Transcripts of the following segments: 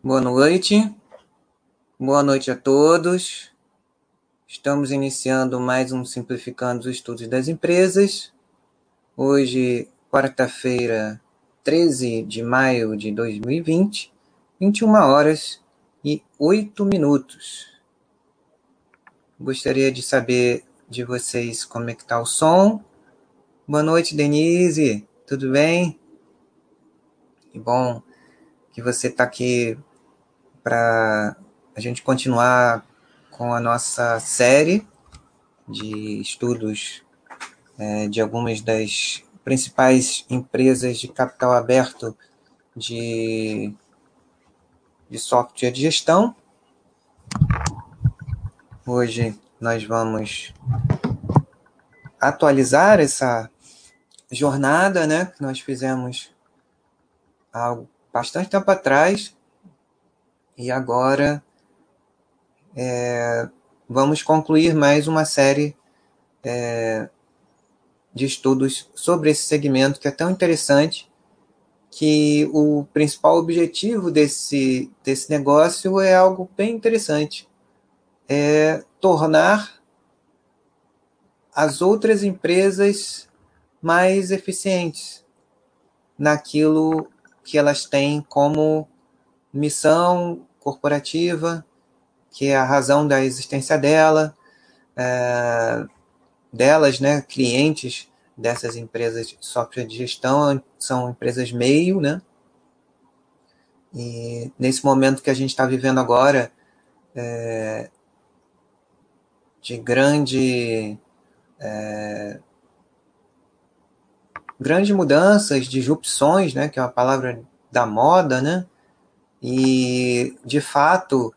Boa noite, boa noite a todos. Estamos iniciando mais um Simplificando os Estudos das Empresas. Hoje, quarta-feira, 13 de maio de 2020, 21 horas e 8 minutos. Gostaria de saber de vocês como é que está o som. Boa noite, Denise. Tudo bem? Que bom que você está aqui para a gente continuar com a nossa série de estudos é, de algumas das principais empresas de capital aberto de, de software de gestão. Hoje nós vamos atualizar essa jornada né, que nós fizemos há bastante tempo atrás e agora é, vamos concluir mais uma série é, de estudos sobre esse segmento que é tão interessante que o principal objetivo desse, desse negócio é algo bem interessante. É tornar as outras empresas mais eficientes naquilo que elas têm como missão corporativa, que é a razão da existência dela, é, delas, né, clientes dessas empresas de software de gestão são empresas meio, né? E nesse momento que a gente está vivendo agora, é, de grande é, grandes mudanças, disrupções, né, que é uma palavra da moda, né? E, de fato,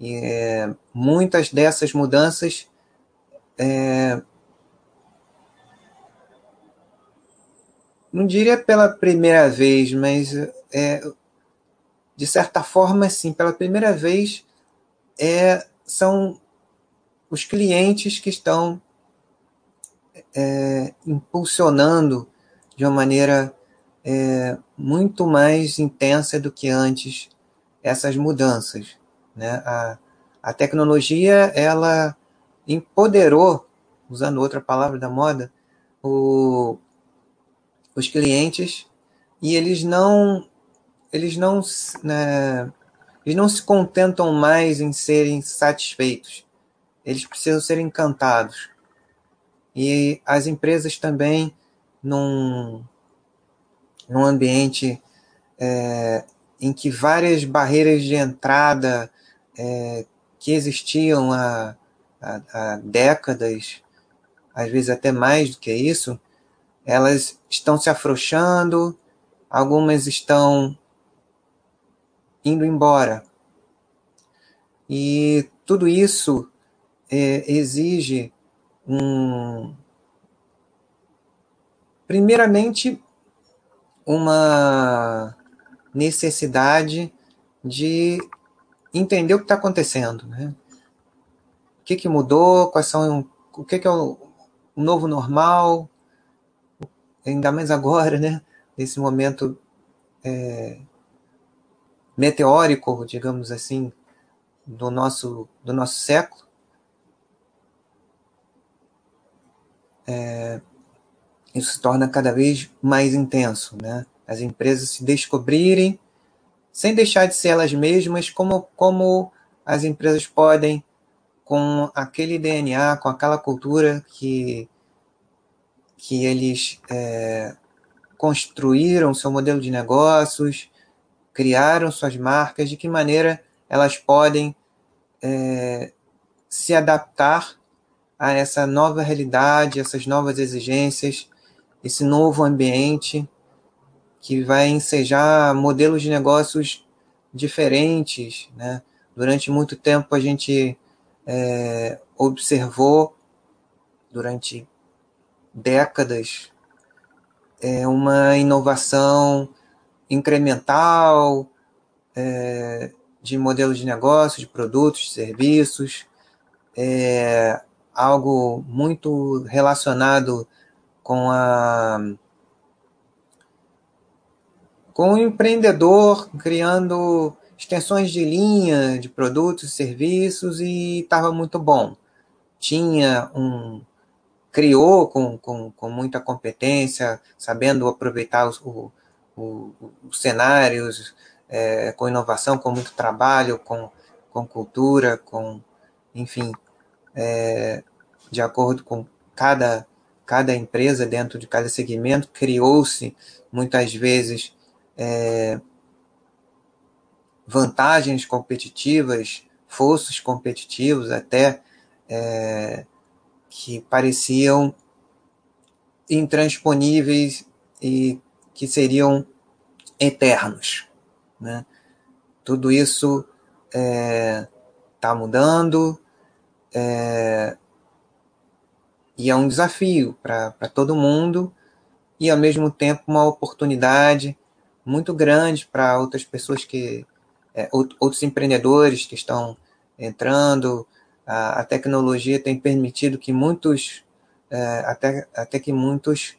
é, muitas dessas mudanças é, não diria pela primeira vez, mas é, de certa forma, sim, pela primeira vez é, são os clientes que estão é, impulsionando de uma maneira é, muito mais intensa do que antes essas mudanças. Né? A, a tecnologia ela empoderou, usando outra palavra da moda, o, os clientes e eles não eles não né, eles não se contentam mais em serem satisfeitos eles precisam ser encantados e as empresas também num, num ambiente é, em que várias barreiras de entrada é, que existiam há, há, há décadas, às vezes até mais do que isso, elas estão se afrouxando, algumas estão indo embora. E tudo isso é, exige um. Primeiramente, uma necessidade de entender o que está acontecendo, né? O que, que mudou, quais são, o que, que é o, novo normal, ainda mais agora, né? Nesse momento é, meteórico, digamos assim, do nosso, do nosso século. É, isso se torna cada vez mais intenso, né? As empresas se descobrirem, sem deixar de ser elas mesmas, como, como as empresas podem, com aquele DNA, com aquela cultura que, que eles é, construíram seu modelo de negócios, criaram suas marcas, de que maneira elas podem é, se adaptar a essa nova realidade, essas novas exigências, esse novo ambiente que vai ensejar modelos de negócios diferentes. Né? Durante muito tempo a gente é, observou, durante décadas, é, uma inovação incremental é, de modelos de negócio, de produtos, de serviços, é, algo muito relacionado com a com o empreendedor criando extensões de linha de produtos e serviços e estava muito bom. Tinha um. criou com, com, com muita competência, sabendo aproveitar os, o, o, os cenários, é, com inovação, com muito trabalho, com, com cultura, com, enfim, é, de acordo com cada, cada empresa dentro de cada segmento, criou-se muitas vezes é, vantagens competitivas, fossos competitivos até é, que pareciam intransponíveis e que seriam eternos. Né? Tudo isso está é, tá mudando é, e é um desafio para todo mundo e, ao mesmo tempo, uma oportunidade muito grande para outras pessoas que. É, outros empreendedores que estão entrando. A, a tecnologia tem permitido que muitos, é, até, até que muitos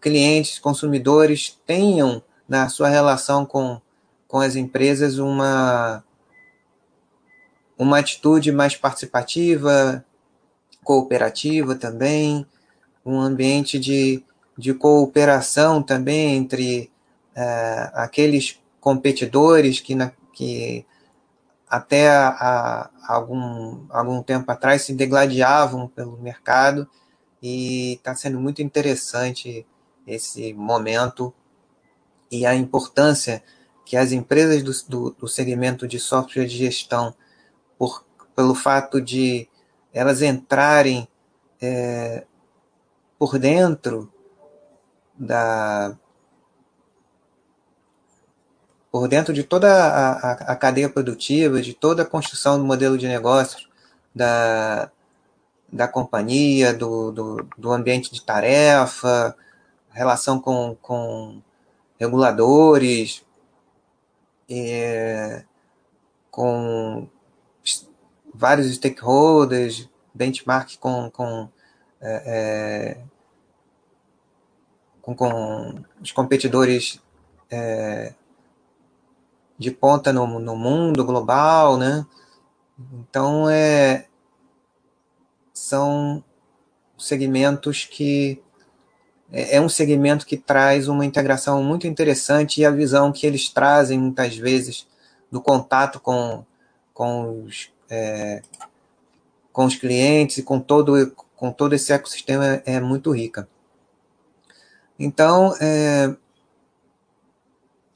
clientes, consumidores tenham na sua relação com, com as empresas uma, uma atitude mais participativa, cooperativa também, um ambiente de, de cooperação também entre é, aqueles competidores que, na, que até a, a, algum, algum tempo atrás se degladiavam pelo mercado e está sendo muito interessante esse momento e a importância que as empresas do, do, do segmento de software de gestão, por, pelo fato de elas entrarem é, por dentro da por dentro de toda a, a, a, cadeia produtiva, de toda a construção do modelo de negócios da, da companhia, do, do, do ambiente de tarefa, relação com, com reguladores, é, com vários stakeholders, benchmark com, com, é, é, com, com, os competidores é, de ponta no, no mundo global, né? Então, é, são segmentos que é, é um segmento que traz uma integração muito interessante e a visão que eles trazem muitas vezes do contato com, com, os, é, com os clientes e com todo, com todo esse ecossistema é, é muito rica. Então, é,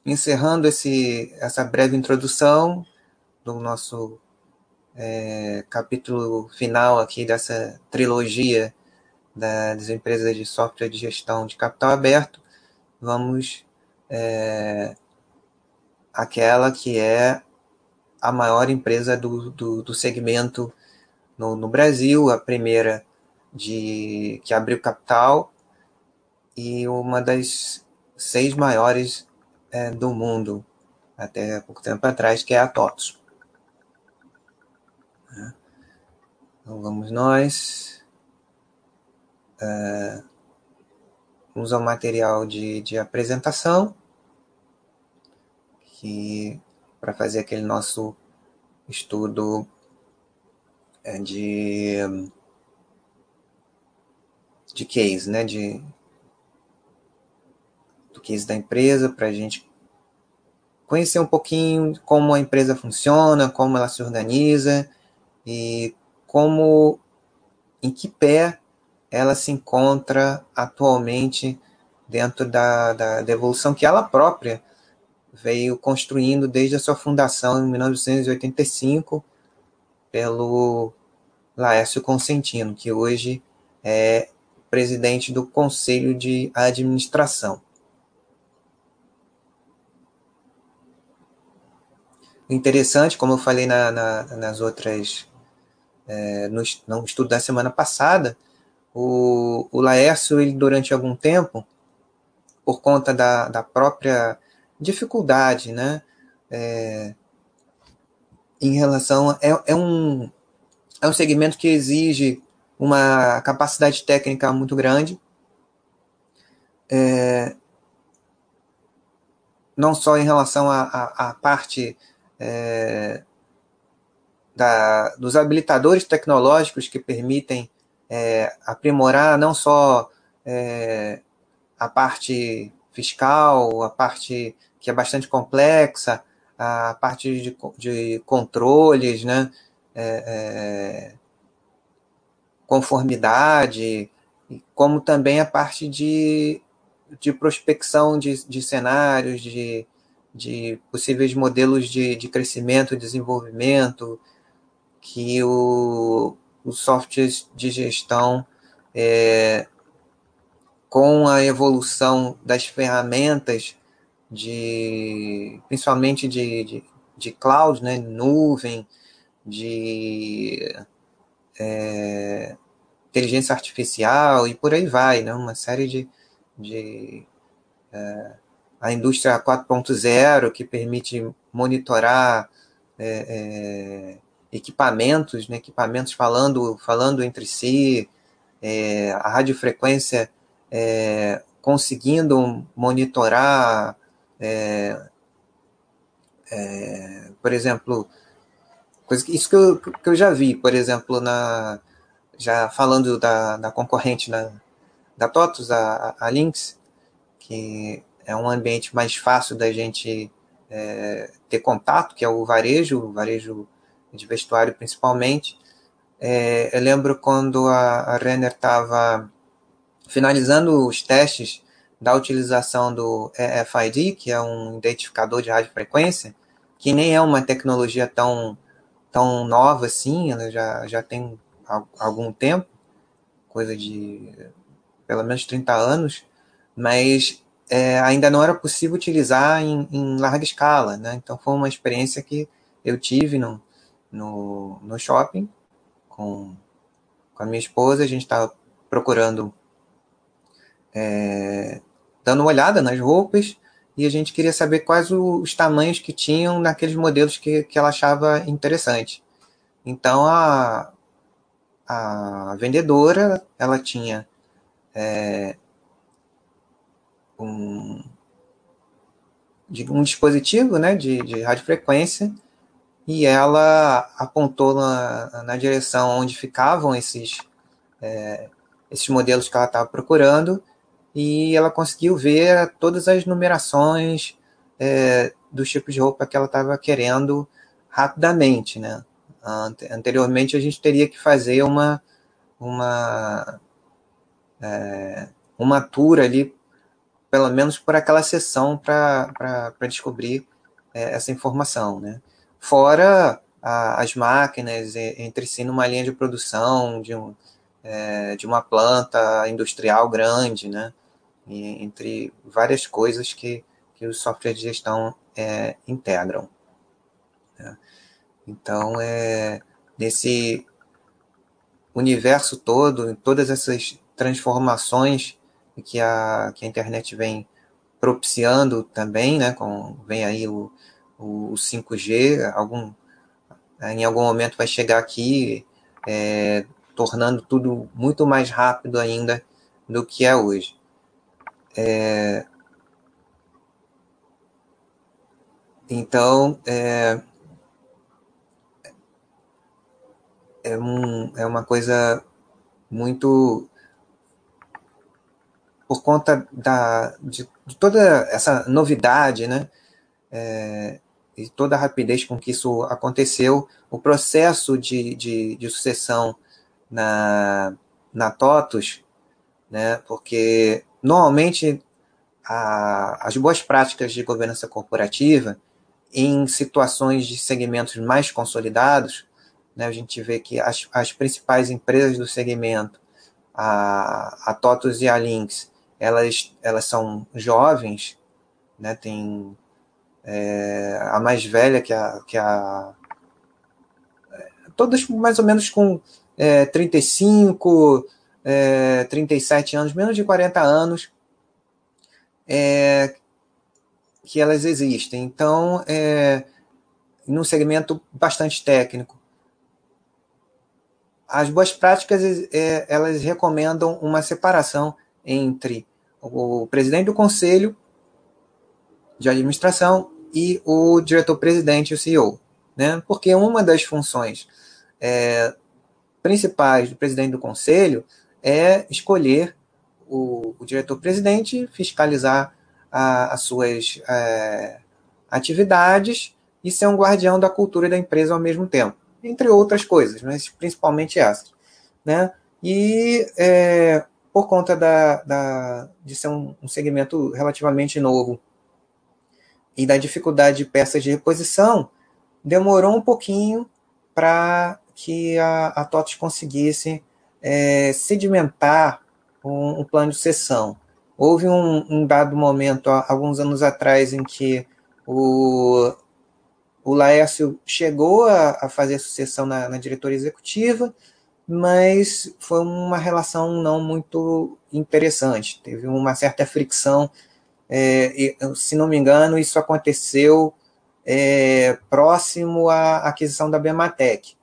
encerrando esse, essa breve introdução do nosso é, capítulo final aqui dessa trilogia das empresas de software de gestão de capital aberto, vamos é, aquela que é a maior empresa do, do, do segmento no, no, Brasil, a primeira de que abriu capital e uma das seis maiores é, do mundo até pouco tempo atrás, que é a TOTS. Então vamos nós é, usa o material de, de apresentação que para fazer aquele nosso estudo é, de de case, né, de da empresa para a gente conhecer um pouquinho como a empresa funciona, como ela se organiza e como em que pé ela se encontra atualmente dentro da, da, da evolução que ela própria veio construindo desde a sua fundação em 1985 pelo Laércio Consentino, que hoje é presidente do Conselho de Administração. Interessante, como eu falei na, na, nas outras, é, no, no estudo da semana passada, o, o Laércio, ele, durante algum tempo, por conta da, da própria dificuldade, né, é, em relação. É, é, um, é um segmento que exige uma capacidade técnica muito grande, é, não só em relação à parte é, da, dos habilitadores tecnológicos que permitem é, aprimorar não só é, a parte fiscal, a parte que é bastante complexa, a parte de, de controles, né, é, é conformidade, como também a parte de, de prospecção de, de cenários, de, de possíveis modelos de, de crescimento e desenvolvimento, que o, os softwares de gestão, é, com a evolução das ferramentas, de, principalmente de, de, de cloud, né, nuvem, de é, inteligência artificial e por aí vai, né, uma série de, de é, a indústria 4.0 que permite monitorar é, é, equipamentos, né, equipamentos falando, falando entre si, é, a radiofrequência é, conseguindo monitorar, é, é, por exemplo, coisa, isso que eu, que eu já vi, por exemplo, na, já falando da, da concorrente na, da TOTUS, a, a Lynx, que é um ambiente mais fácil da gente é, ter contato, que é o varejo, o varejo de vestuário principalmente. É, eu lembro quando a, a Renner estava finalizando os testes da utilização do EFID, que é um identificador de radiofrequência, que nem é uma tecnologia tão, tão nova assim, ela já, já tem algum tempo, coisa de pelo menos 30 anos, mas é, ainda não era possível utilizar em, em, larga escala, né? Então foi uma experiência que eu tive no, no, no shopping com, com a minha esposa. A gente estava procurando, é, dando uma olhada nas roupas e a gente queria saber quais os tamanhos que tinham naqueles modelos que, que ela achava interessante. Então a, a vendedora ela tinha é, um, um dispositivo né, de, de radiofrequência e ela apontou na, na direção onde ficavam esses, é, esses modelos que ela estava procurando e ela conseguiu ver todas as numerações é, dos tipos de roupa que ela estava querendo rapidamente, né? Anteriormente a gente teria que fazer uma uma é, uma tour ali, pelo menos por aquela sessão para descobrir é, essa informação, né? fora a, as máquinas entre si numa linha de produção de, um, é, de uma planta industrial grande, né? E, entre várias coisas que, que os softwares de gestão é, integram. Né? Então, é, nesse universo todo, em todas essas transformações que a, que a internet vem propiciando também, né, com, vem aí o, o 5G, algum, em algum momento vai chegar aqui, é, tornando tudo muito mais rápido ainda do que é hoje. É, então, é, é, um, é uma coisa muito por conta da, de, de toda essa novidade, né? É, e toda a rapidez com que isso aconteceu, o processo de, de, de sucessão na, na TOTUS, né, porque normalmente a, as boas práticas de governança corporativa, em situações de segmentos mais consolidados, né, a gente vê que as, as principais empresas do segmento, a, a TOTUS e a Lynx, elas, elas são jovens, né, tem é, a mais velha que a, que a. Todas mais ou menos com é, 35, é, 37 anos, menos de 40 anos, é, que elas existem. Então, é, num segmento bastante técnico. As boas práticas, é, elas recomendam uma separação entre o presidente do conselho de administração e o diretor-presidente, o CEO. Né? Porque uma das funções é, principais do presidente do conselho é escolher o, o diretor-presidente, fiscalizar a, as suas é, atividades e ser um guardião da cultura da empresa ao mesmo tempo, entre outras coisas, mas principalmente essas. Né? E é, por conta da, da, de ser um, um segmento relativamente novo e da dificuldade de peças de reposição, demorou um pouquinho para que a, a TOTS conseguisse é, sedimentar um, um, plano de sessão. Houve um, um, dado momento, alguns anos atrás, em que o, o Laércio chegou a, a fazer sucessão na, na diretoria executiva, mas foi uma relação não muito interessante. Teve uma certa fricção. É, se não me engano, isso aconteceu é, próximo à aquisição da Bematec.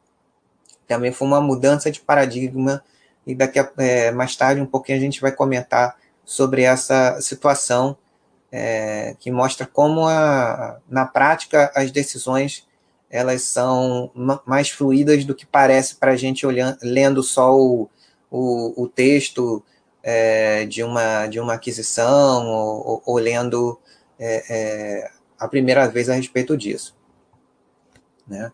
Também foi uma mudança de paradigma, e daqui a, é, mais tarde, um pouquinho, a gente vai comentar sobre essa situação é, que mostra como, a, na prática, as decisões elas são mais fluídas do que parece para a gente olhando, lendo só o, o, o texto é, de, uma, de uma aquisição ou, ou lendo é, é, a primeira vez a respeito disso. Né?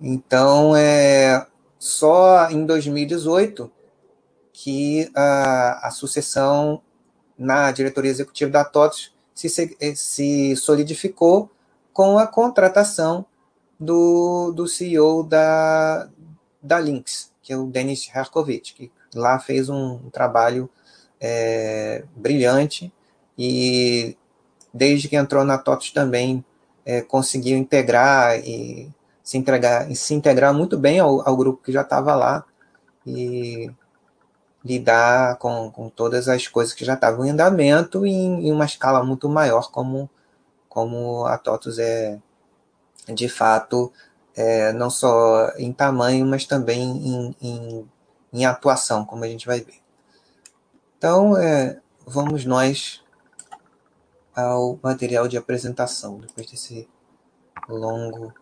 Então, é só em 2018 que a, a sucessão na diretoria executiva da TOTS se, se solidificou com a contratação do, do CEO da, da Lynx, que é o Denis Herkovich, que lá fez um trabalho é, brilhante e desde que entrou na TOTS também é, conseguiu integrar e se, entregar, e se integrar muito bem ao, ao grupo que já estava lá e lidar com, com todas as coisas que já estavam em andamento em, em uma escala muito maior como, como a TOTUS é, de fato, é, não só em tamanho, mas também em, em, em, atuação, como a gente vai ver. Então, é, vamos nós ao material de apresentação, depois desse longo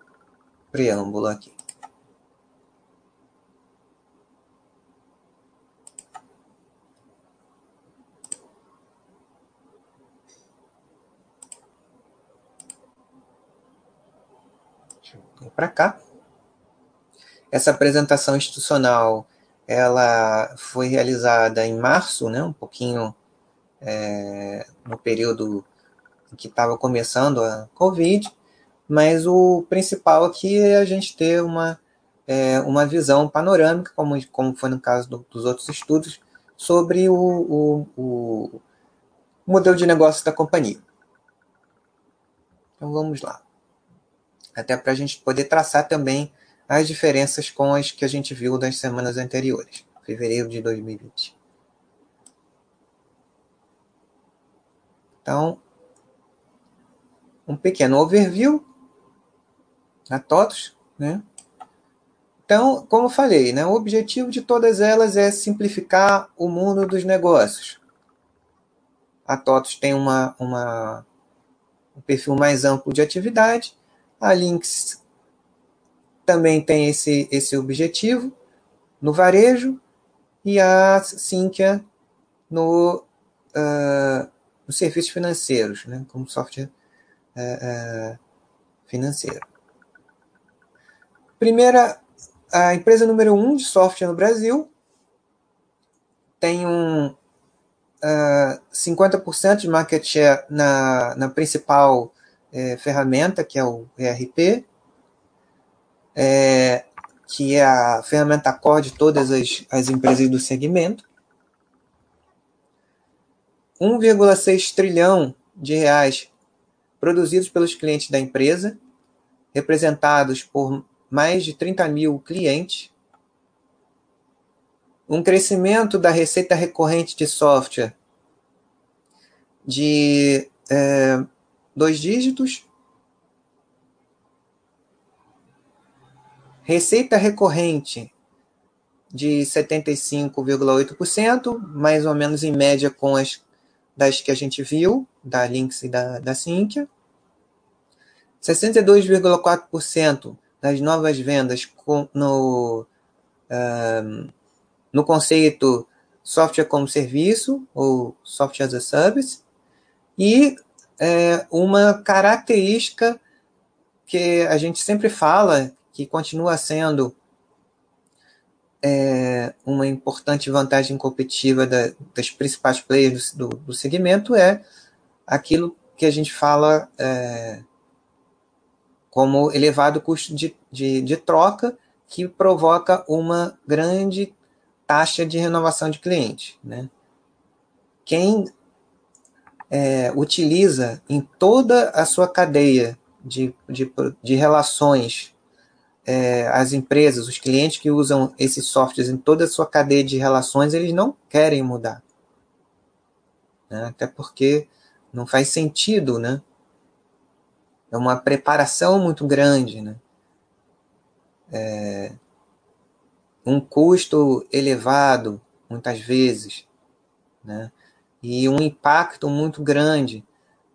preâmbulo aqui. Para cá. Essa apresentação institucional ela foi realizada em março, né, um pouquinho é, no período em que estava começando a Covid, mas o principal aqui é a gente ter uma, é, uma visão panorâmica, como, como foi no caso do, dos outros estudos, sobre o, o, o modelo de negócio da companhia. Então vamos lá até para a gente poder traçar também as diferenças com as que a gente viu das semanas anteriores, fevereiro de 2020. Então, um pequeno overview a todos, né? Então, como falei, né, o objetivo de todas elas é simplificar o mundo dos negócios. A TOTOS tem uma, uma, um perfil mais amplo de atividade a Lynx também tem esse, esse objetivo no varejo e a Sinqia no, uh, nos serviços financeiros, né, como software uh, uh, financeiro. Primeira, a empresa número um de software no Brasil tem um uh, 50% de market share na, na principal é, ferramenta, que é o ERP, é, que é a ferramenta core de todas as, as empresas do segmento. 1,6 trilhão de reais produzidos pelos clientes da empresa, representados por mais de 30 mil clientes. Um crescimento da receita recorrente de software de é, dois dígitos. Receita recorrente de 75,8%, mais ou menos em média com as das que a gente viu, da Lynx e da, da Sinqia. 62,4% das novas vendas no, no conceito software como serviço ou software as a service e é, uma característica que a gente sempre fala que continua sendo é, uma importante vantagem competitiva da, das principais players do, do, segmento é aquilo que a gente fala é, como elevado custo de, de, de troca, que provoca uma grande taxa de renovação de cliente. Né? Quem é, utiliza em toda a sua cadeia de, de, de relações é, as empresas, os clientes que usam esses softwares em toda a sua cadeia de relações, eles não querem mudar. Né? Até porque não faz sentido, né? É uma preparação muito grande, né? É um custo elevado, muitas vezes, né? E um impacto muito grande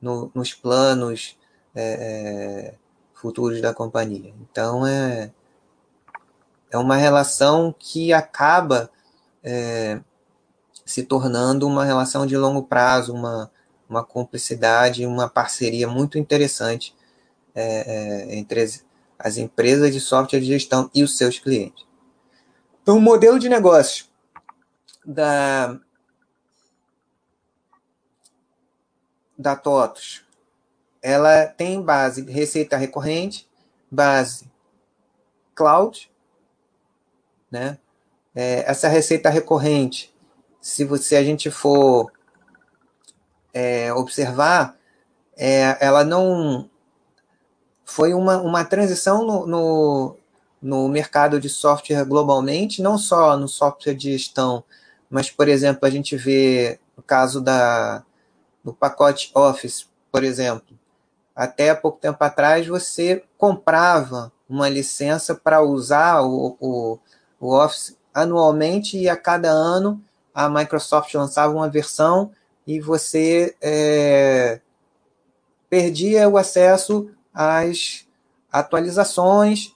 no, nos planos é, é futuros da companhia. Então, é, é uma relação que acaba é, se tornando uma relação de longo prazo, uma, uma cumplicidade, uma parceria muito interessante é, é, entre as, as empresas de software de gestão e os seus clientes. Então, o modelo de negócio da, da TOTOS, ela tem base receita recorrente, base cloud, né? É, essa receita recorrente, se você a gente for é, observar, é, ela não foi uma, uma transição no, no, no, mercado de software globalmente, não só no software de gestão, mas, por exemplo, a gente vê o caso da, do pacote Office, por exemplo. Até pouco tempo atrás, você comprava uma licença para usar o, o, o Office anualmente e a cada ano a Microsoft lançava uma versão e você é, perdia o acesso as atualizações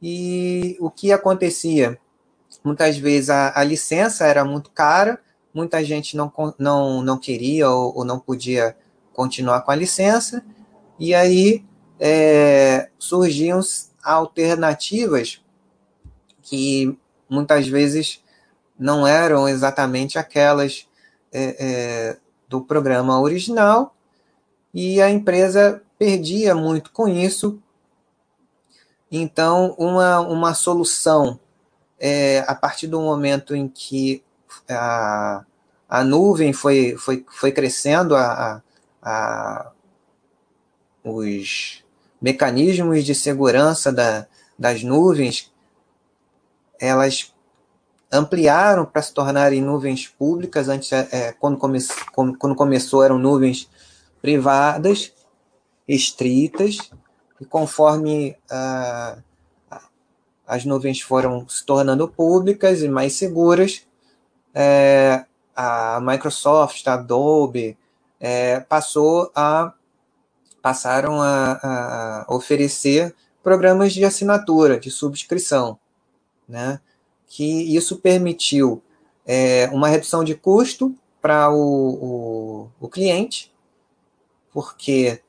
e o que acontecia? Muitas vezes a, a licença era muito cara, muita gente não, não, não queria ou, ou não podia continuar com a licença, e aí é, surgiam alternativas que muitas vezes não eram exatamente aquelas é, é, do programa original, e a empresa perdia muito com isso. Então, uma, uma solução, é, a partir do momento em que a, a nuvem foi, foi, foi crescendo, a, a, os mecanismos de segurança da, das nuvens, elas ampliaram para se tornarem nuvens públicas. Antes, é, quando, come, quando começou, eram nuvens privadas estritas, e conforme as nuvens foram se tornando públicas e mais seguras, é, a Microsoft, a Adobe, é, passou a passaram a, a, oferecer programas de assinatura, de subscrição, né? que isso permitiu é, uma redução de custo para o, o, o cliente, porque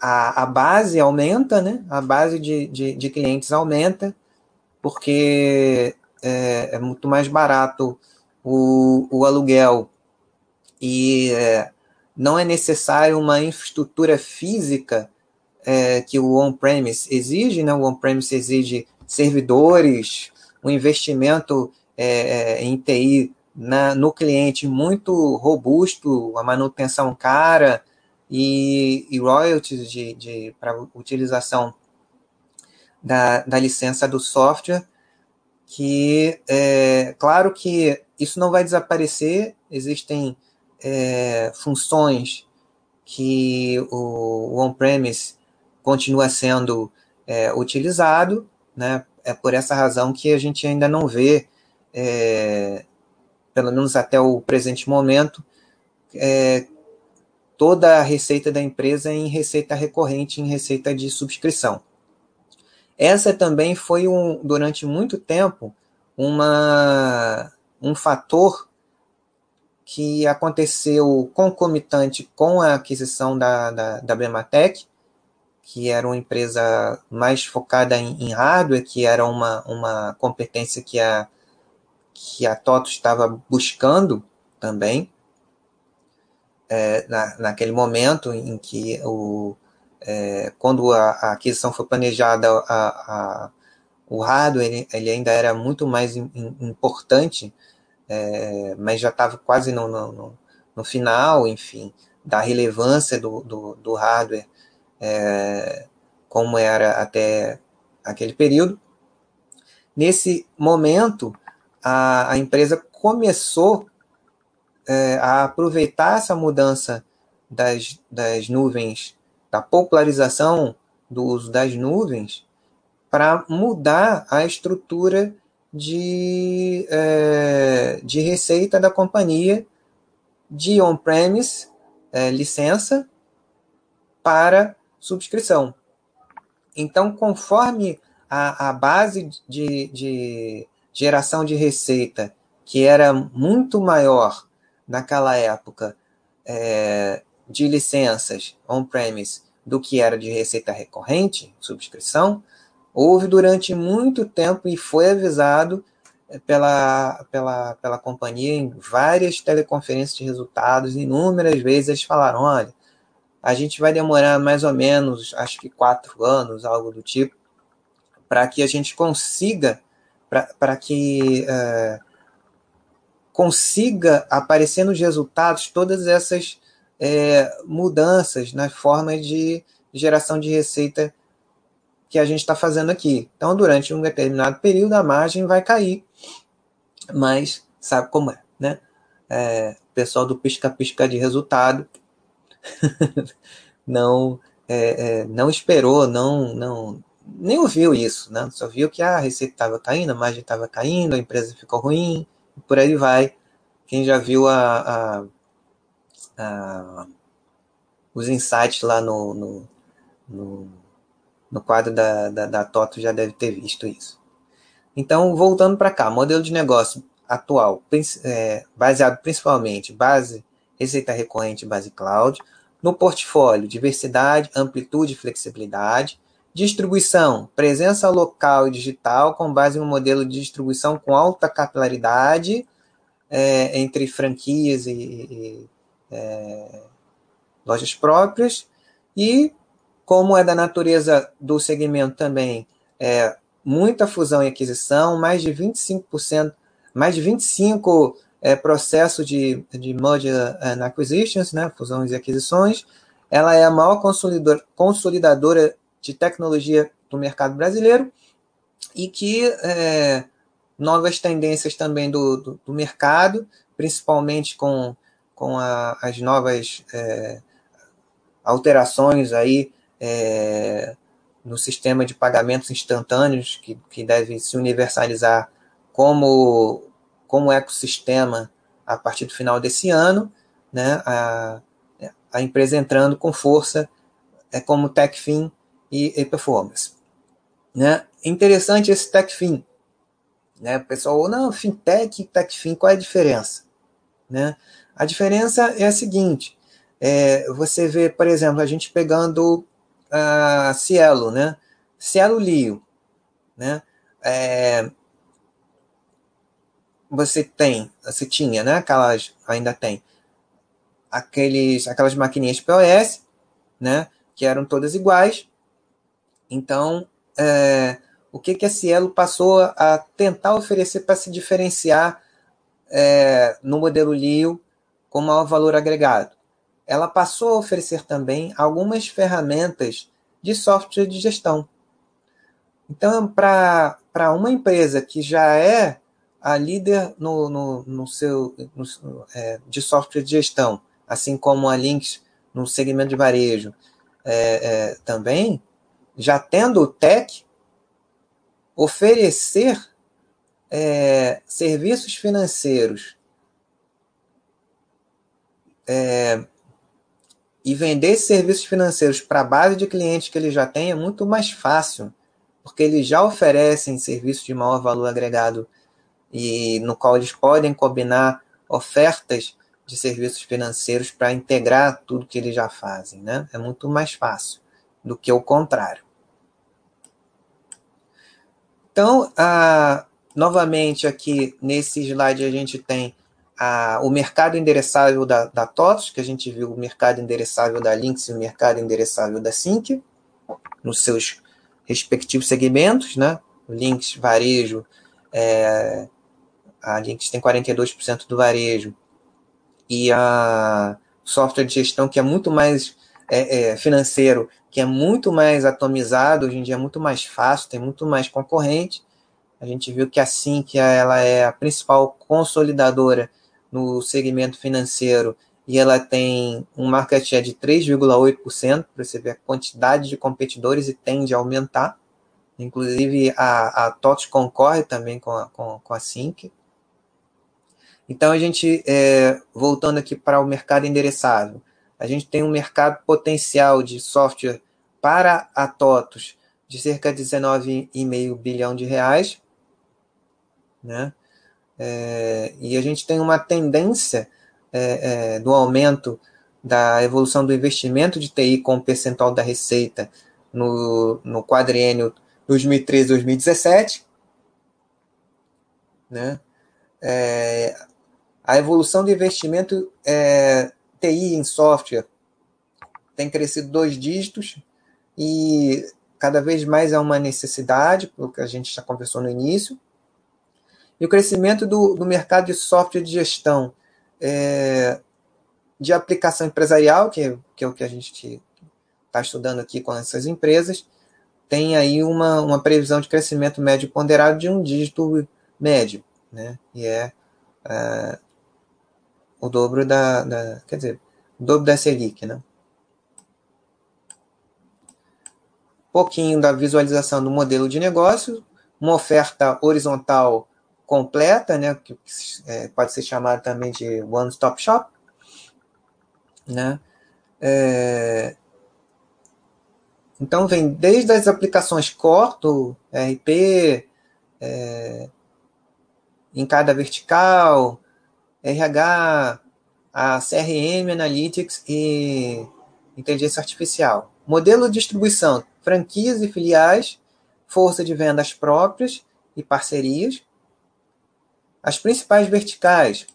a, a base aumenta, né? A base de, de, de clientes aumenta, porque é, é, muito mais barato o, o aluguel e é, não é necessário uma infraestrutura física é, que o on-premise exige, né? O on-premise exige servidores, um investimento é, é em TI na, no cliente muito robusto, a manutenção cara, e, e royalties de, de para utilização da, da licença do software, que é claro que isso não vai desaparecer, existem é, funções que o, on-premise continua sendo é, utilizado, né? É por essa razão que a gente ainda não vê, é, pelo menos até o presente momento, é, toda a receita da empresa em receita recorrente, em receita de subscrição. Essa também foi, um, durante muito tempo, uma, um fator que aconteceu concomitante com a aquisição da, da, da Blematec, que era uma empresa mais focada em, em, hardware, que era uma, uma competência que a, que a TOTO estava buscando também, é, na, naquele momento em que, o, é, quando a, a, aquisição foi planejada, a, a, o hardware ele, ele, ainda era muito mais in, importante, é, mas já estava quase no, no, no, final, enfim, da relevância do, do, do hardware é, como era até aquele período. Nesse momento, a, a empresa começou é, a aproveitar essa mudança das, das nuvens, da popularização do uso das nuvens, para mudar a estrutura de, é, de receita da companhia de on-premise, é, licença, para subscrição. Então, conforme a, a base de, de geração de receita, que era muito maior naquela época é, de licenças on-premise do que era de receita recorrente, subscrição, houve durante muito tempo e foi avisado pela, pela, pela companhia em várias teleconferências de resultados, inúmeras vezes eles falaram, olha, a gente vai demorar mais ou menos, acho que quatro anos, algo do tipo, para que a gente consiga, para que uh, consiga aparecer nos resultados todas essas é, mudanças na forma de geração de receita que a gente está fazendo aqui. Então, durante um determinado período, a margem vai cair, mas sabe como é, né? É, o pessoal do pisca-pisca de resultado não é, é, não esperou, não, não nem ouviu isso, né? Só viu que a receita estava caindo, a margem estava caindo, a empresa ficou ruim, e por aí vai. Quem já viu a, a, a os insights lá no, no, no, no quadro da, da, da Toto já deve ter visto isso. Então, voltando para cá, modelo de negócio atual, é, baseado principalmente base receita recorrente base cloud, no portfólio, diversidade, amplitude e flexibilidade. Distribuição, presença local e digital com base um modelo de distribuição com alta capilaridade é, entre franquias e, e é, lojas próprias. E, como é da natureza do segmento também, é, muita fusão e aquisição, mais de 25%, mais de 25 é, processo de, de merger and acquisitions, né, fusões e aquisições. Ela é a maior consolidador, consolidadora de tecnologia do mercado brasileiro e que é, novas tendências também do, do, do, mercado, principalmente com, com a, as novas é, alterações aí é, no sistema de pagamentos instantâneos que, que deve se universalizar como como ecossistema a partir do final desse ano, né, a, a empresa entrando com força é como TechFin e, e Performance. Né? Interessante esse TechFin. Né? O pessoal, não, FinTech e TechFin, qual é a diferença? Né? A diferença é a seguinte, é, você vê, por exemplo, a gente pegando a Cielo, né? Cielo Lio, né? É, você tem, você tinha, né? Aquelas, ainda tem, aqueles, aquelas maquininhas POS, né? Que eram todas iguais. Então, é, o que, que a Cielo passou a tentar oferecer para se diferenciar é, no modelo Lio com maior valor agregado? Ela passou a oferecer também algumas ferramentas de software de gestão. Então, para uma empresa que já é a líder no, no, no seu no, é, de software de gestão, assim como a Lynx no segmento de varejo é, é, também, já tendo o tech, oferecer é, serviços financeiros é, E vender esses serviços financeiros para a base de clientes que ele já tem é muito mais fácil, porque eles já oferecem serviços de maior valor agregado e no qual eles podem combinar ofertas de serviços financeiros para integrar tudo que eles já fazem, né? É muito mais fácil do que o contrário. Então, ah, novamente aqui nesse slide a gente tem a, o mercado endereçável da, da que a gente viu o mercado endereçável da Lynx e o mercado endereçável da Sync, nos seus respectivos segmentos, né? Lynx varejo, é, a Lynx tem 42% do varejo, e a software de gestão, que é muito mais é, é, financeiro, que é muito mais atomizado, hoje em dia é muito mais fácil, tem muito mais concorrente. A gente viu que a Sync ela é a principal consolidadora no segmento financeiro e ela tem um market share de 3,8%, para você ver a quantidade de competidores e tende a aumentar. Inclusive, a, a TOTS concorre também com a, com, com a Sync. Então, a gente, é, voltando aqui para o mercado endereçável, a gente tem um mercado potencial de software para a TOTOS de cerca de 19,5 bilhão de reais, né? É, e a gente tem uma tendência é, é, do aumento da evolução do investimento de TI com percentual da receita no, no quadriênio 2013-2017. Né? É, a evolução do investimento é, TI em software tem crescido dois dígitos e cada vez mais é uma necessidade, pelo que a gente já conversou no início. E o crescimento do, do mercado de software de gestão é, de aplicação empresarial, que, que é o que a gente está estudando aqui com essas empresas, tem aí uma, uma previsão de crescimento médio ponderado de um dígito médio, né? E é, é o dobro da, da, quer dizer, o dobro da Selic, né? pouquinho da visualização do modelo de negócio, uma oferta horizontal completa, né, que é, pode ser chamado também de one-stop shop, né, é, então vem desde as aplicações Corto, RP, é, em cada vertical, RH, a CRM Analytics e inteligência artificial. Modelo de distribuição, franquias e filiais, força de vendas próprias e parcerias, as principais verticais: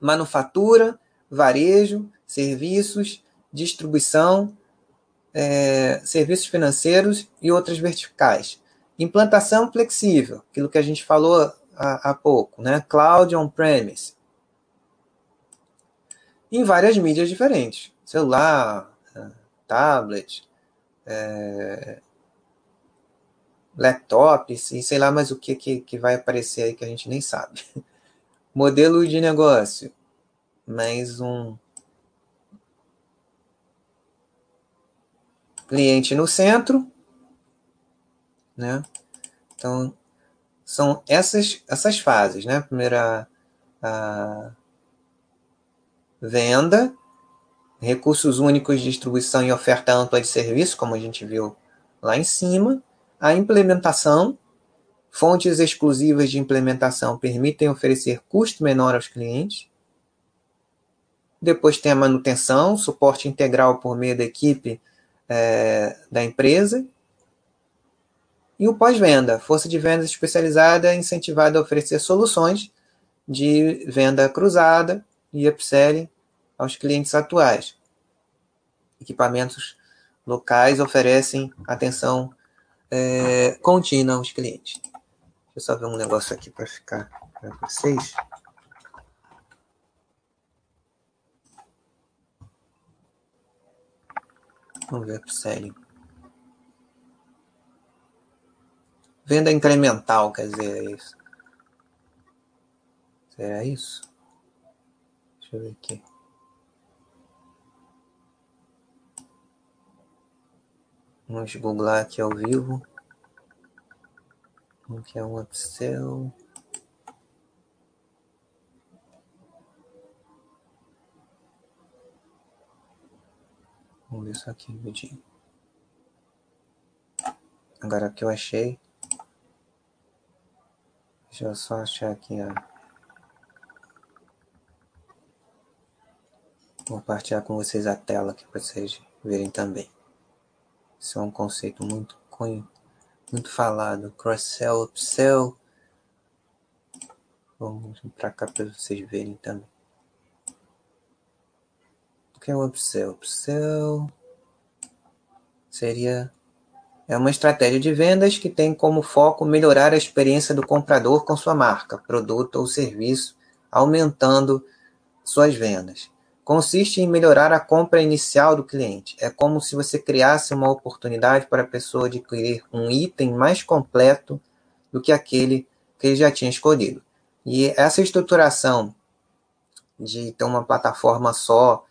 manufatura, varejo, serviços, distribuição, é, serviços financeiros e outras verticais. Implantação flexível, aquilo que a gente falou há, há pouco, né? Cloud on-premise. Em várias mídias diferentes: celular, tablet, é, laptops e sei lá mais o que, que, que vai aparecer aí que a gente nem sabe. Modelo de negócio. Mais um cliente no centro, né? Então, são essas, essas fases, né? Primeira a venda, recursos únicos de distribuição e oferta ampla de serviço, como a gente viu lá em cima, a implementação, fontes exclusivas de implementação permitem oferecer custo menor aos clientes. Depois tem a manutenção, suporte integral por meio da equipe é, da empresa. E o pós-venda, força de vendas especializada incentivada a oferecer soluções de venda cruzada e upselling aos clientes atuais. Equipamentos locais oferecem atenção é, contínua aos clientes. Deixa eu só ver um negócio aqui para ficar para vocês. Vamos ver sério. Venda incremental, quer dizer, é isso. Será isso? Deixa eu ver aqui. Vamos googlar aqui ao vivo. O que é um upsell? Vamos ver isso aqui rapidinho. Agora que eu achei. Deixa eu só achar aqui a. Vou compartilhar com vocês a tela aqui para vocês verem também. Isso é um conceito muito muito falado. Cross-sell, upsell. Vamos para cá para vocês verem também. O que é o upsell? Upsell seria é uma estratégia de vendas que tem como foco melhorar a experiência do comprador com sua marca, produto ou serviço, aumentando suas vendas. Consiste em melhorar a compra inicial do cliente. É como se você criasse uma oportunidade para a pessoa adquirir um item mais completo do que aquele que ele já tinha escolhido. E essa estruturação de ter uma plataforma só,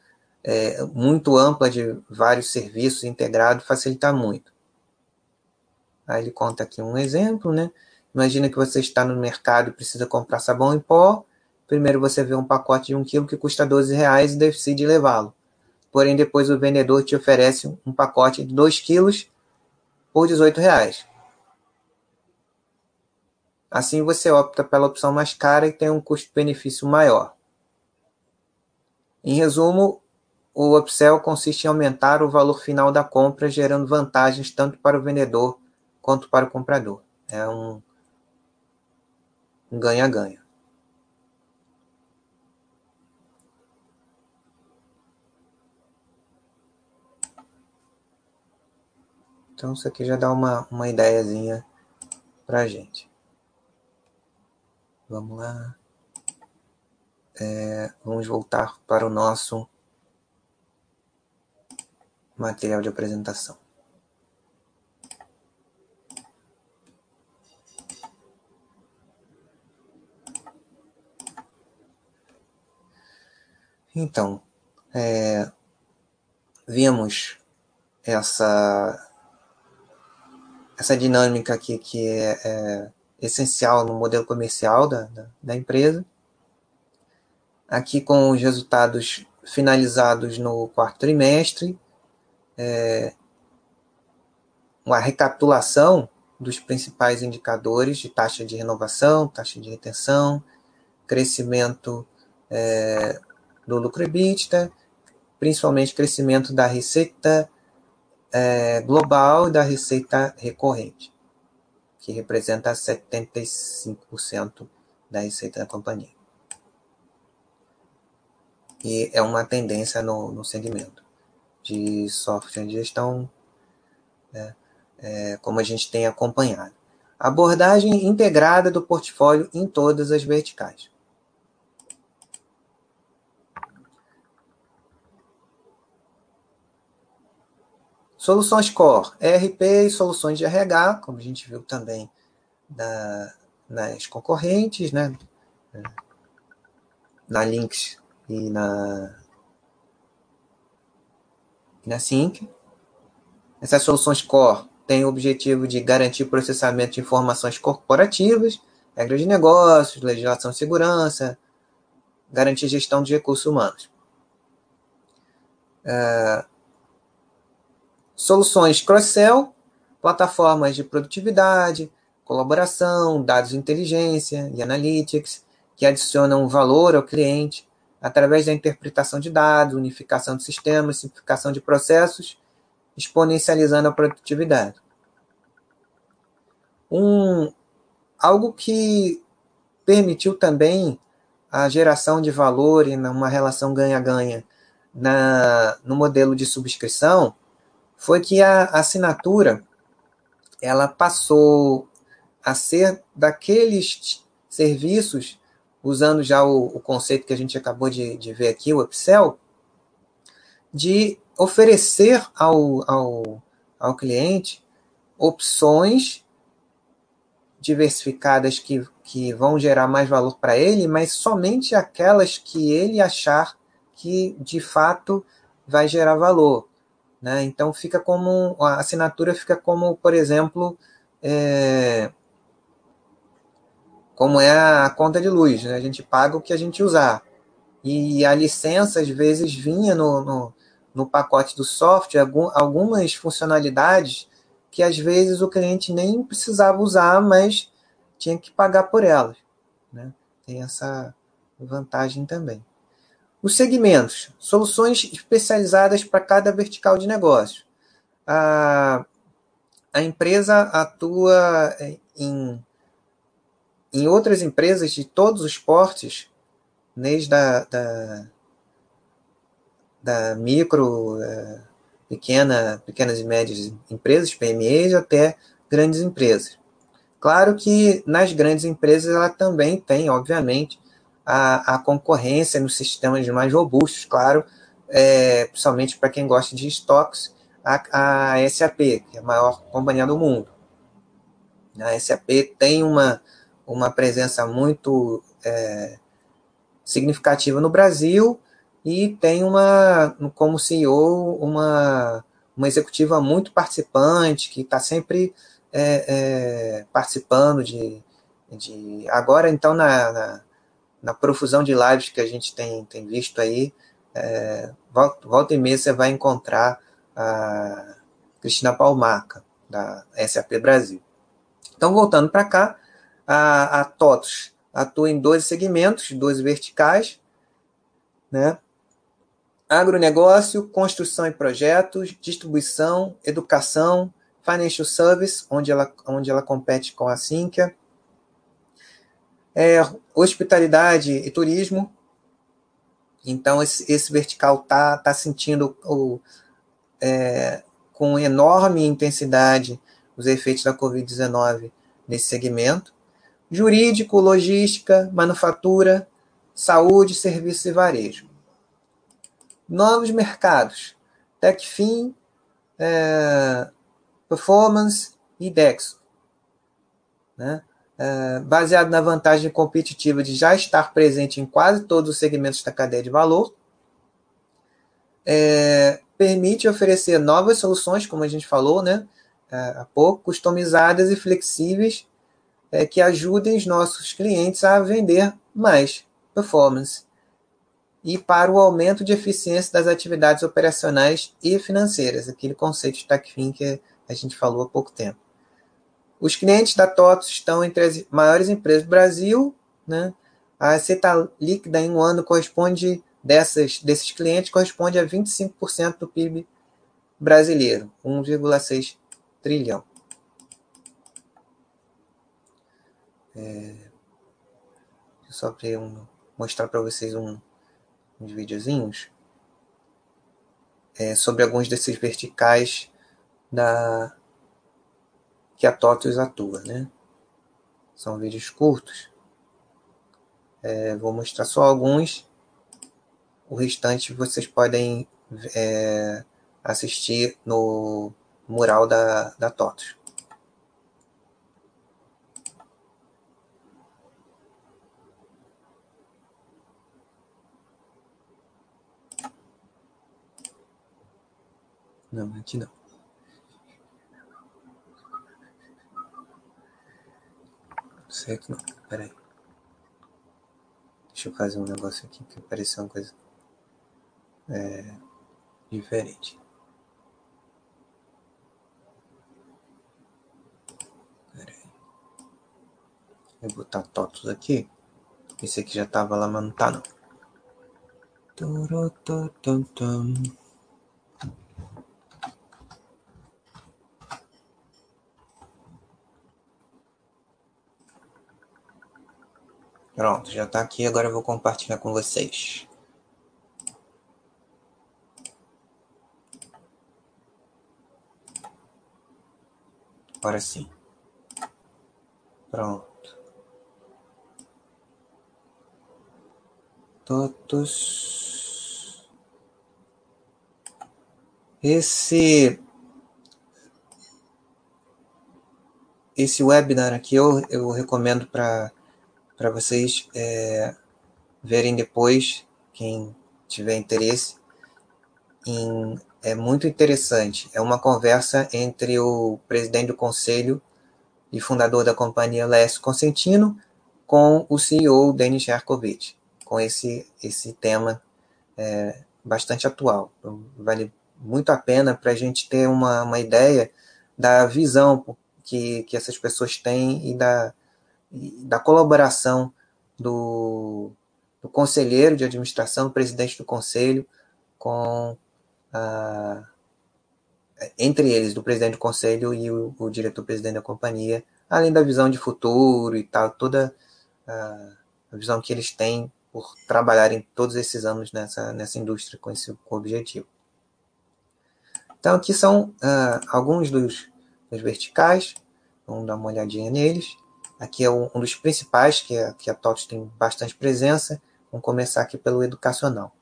é, muito ampla de vários serviços integrados, facilita muito. Aí ele conta aqui um exemplo, né? Imagina que você está no mercado e precisa comprar sabão em pó. Primeiro você vê um pacote de um quilo que custa 12 reais e decide levá-lo. Porém, depois o vendedor te oferece um pacote de 2 quilos por 18 reais. Assim você opta pela opção mais cara e tem um custo-benefício maior. Em resumo, o upsell consiste em aumentar o valor final da compra, gerando vantagens tanto para o vendedor quanto para o comprador. É um ganha-ganha. Então, isso aqui já dá uma, uma ideiazinha para a gente. Vamos lá. É, vamos voltar para o nosso material de apresentação. Então, é, vimos essa essa dinâmica aqui que é, é essencial no modelo comercial da, da, da, empresa. Aqui com os resultados finalizados no quarto trimestre, é, uma recapitulação dos principais indicadores de taxa de renovação, taxa de retenção, crescimento é, do lucro EBITDA, principalmente crescimento da receita é, global da receita recorrente, que representa 75% da receita da companhia. E é uma tendência no, no segmento de software de gestão, né, é, como a gente tem acompanhado. Abordagem integrada do portfólio em todas as verticais. Soluções Core, ERP e soluções de RH, como a gente viu também na, nas concorrentes, né? na Lynx e na, na Sync. Essas soluções Core têm o objetivo de garantir o processamento de informações corporativas, regras de negócios, legislação de segurança, garantir gestão de recursos humanos. Uh, Soluções cross-sell, plataformas de produtividade, colaboração, dados de inteligência e analytics, que adicionam valor ao cliente através da interpretação de dados, unificação de sistemas, simplificação de processos, exponencializando a produtividade. Um, algo que permitiu também a geração de valor e uma relação ganha-ganha no modelo de subscrição foi que a assinatura ela passou a ser daqueles serviços, usando já o, o conceito que a gente acabou de, de, ver aqui, o Excel, de oferecer ao, ao, ao cliente opções diversificadas que, que vão gerar mais valor para ele, mas somente aquelas que ele achar que de fato vai gerar valor. Né? Então fica como a assinatura fica como, por exemplo, é, como é a conta de luz, né? a gente paga o que a gente usar. E a licença, às vezes, vinha no, no, no pacote do software algumas funcionalidades que às vezes o cliente nem precisava usar, mas tinha que pagar por elas. Né? Tem essa vantagem também. Os segmentos, soluções especializadas para cada vertical de negócio. A, a empresa atua em, em outras empresas de todos os portes, desde a, da, da micro, é, pequena, pequenas e médias empresas, PMEs, até grandes empresas. Claro que nas grandes empresas ela também tem, obviamente, a, a concorrência nos sistemas mais robustos, claro, é, principalmente para quem gosta de estoques, a, a SAP, que é a maior companhia do mundo. A SAP tem uma, uma presença muito é, significativa no Brasil e tem uma, como CEO, uma, uma executiva muito participante, que está sempre é, é, participando de, de. Agora, então, na, na, na, profusão de lives que a gente tem, tem visto aí, é, volta, volta e meia você vai encontrar a Cristina Palmaca, da SAP Brasil. Então, voltando para cá, a, a TOTOS atua em dois segmentos, dois verticais, né? agronegócio, construção e projetos, distribuição, educação, financial service, onde ela, onde ela compete com a Sinqia, é, hospitalidade e turismo. Então, esse, esse vertical está tá sentindo o, é, com enorme intensidade os efeitos da Covid-19 nesse segmento. Jurídico, logística, manufatura, saúde, serviços e varejo. Novos mercados: Techfin, é, Performance e Dexo. Né? É, baseado na vantagem competitiva de já estar presente em quase todos os segmentos da cadeia de valor, é, permite oferecer novas soluções, como a gente falou né, é, há pouco, customizadas e flexíveis, é, que ajudem os nossos clientes a vender mais performance e para o aumento de eficiência das atividades operacionais e financeiras, aquele conceito de TACFIN que a gente falou há pouco tempo. Os clientes da TOTOS estão entre as maiores empresas do Brasil, né? A receita líquida em um ano corresponde dessas, desses clientes corresponde a 25% do PIB brasileiro, 1,6 trilhão. É, só para um, mostrar para vocês um, uns videozinhos é, sobre alguns desses verticais da que a TOTUS atua, né? São vídeos curtos. É, vou mostrar só alguns. O restante vocês podem é, assistir no mural da, da TOTUS. Não, aqui não. Certo? Não. Pera aí. Deixa eu fazer um negócio aqui que pareceu uma coisa é, diferente. Pera aí. Vou botar totos aqui. Esse aqui já tava lá, mas não tá não. Pronto, já está aqui, agora eu vou compartilhar com vocês. Agora sim. Pronto. Todos. Esse esse webinar aqui eu, eu recomendo para para vocês é, verem depois, quem tiver interesse. Em, é muito interessante. É uma conversa entre o presidente do conselho e fundador da companhia Lécio Consentino com o CEO Denis Jarkovic, com esse, esse tema é, bastante atual. Então, vale muito a pena para a gente ter uma, uma ideia da visão que, que essas pessoas têm e da, da colaboração do, do conselheiro de administração, do presidente do conselho, com a, entre eles, do presidente do conselho e o, o diretor-presidente da companhia, além da visão de futuro e tal, toda a, a visão que eles têm por trabalharem todos esses anos nessa, nessa indústria com esse com objetivo. Então, aqui são uh, alguns dos, dos, verticais, vamos dar uma olhadinha neles. Aqui é um, dos principais, que, é, que a TOTS tem bastante presença. Vamos começar aqui pelo educacional.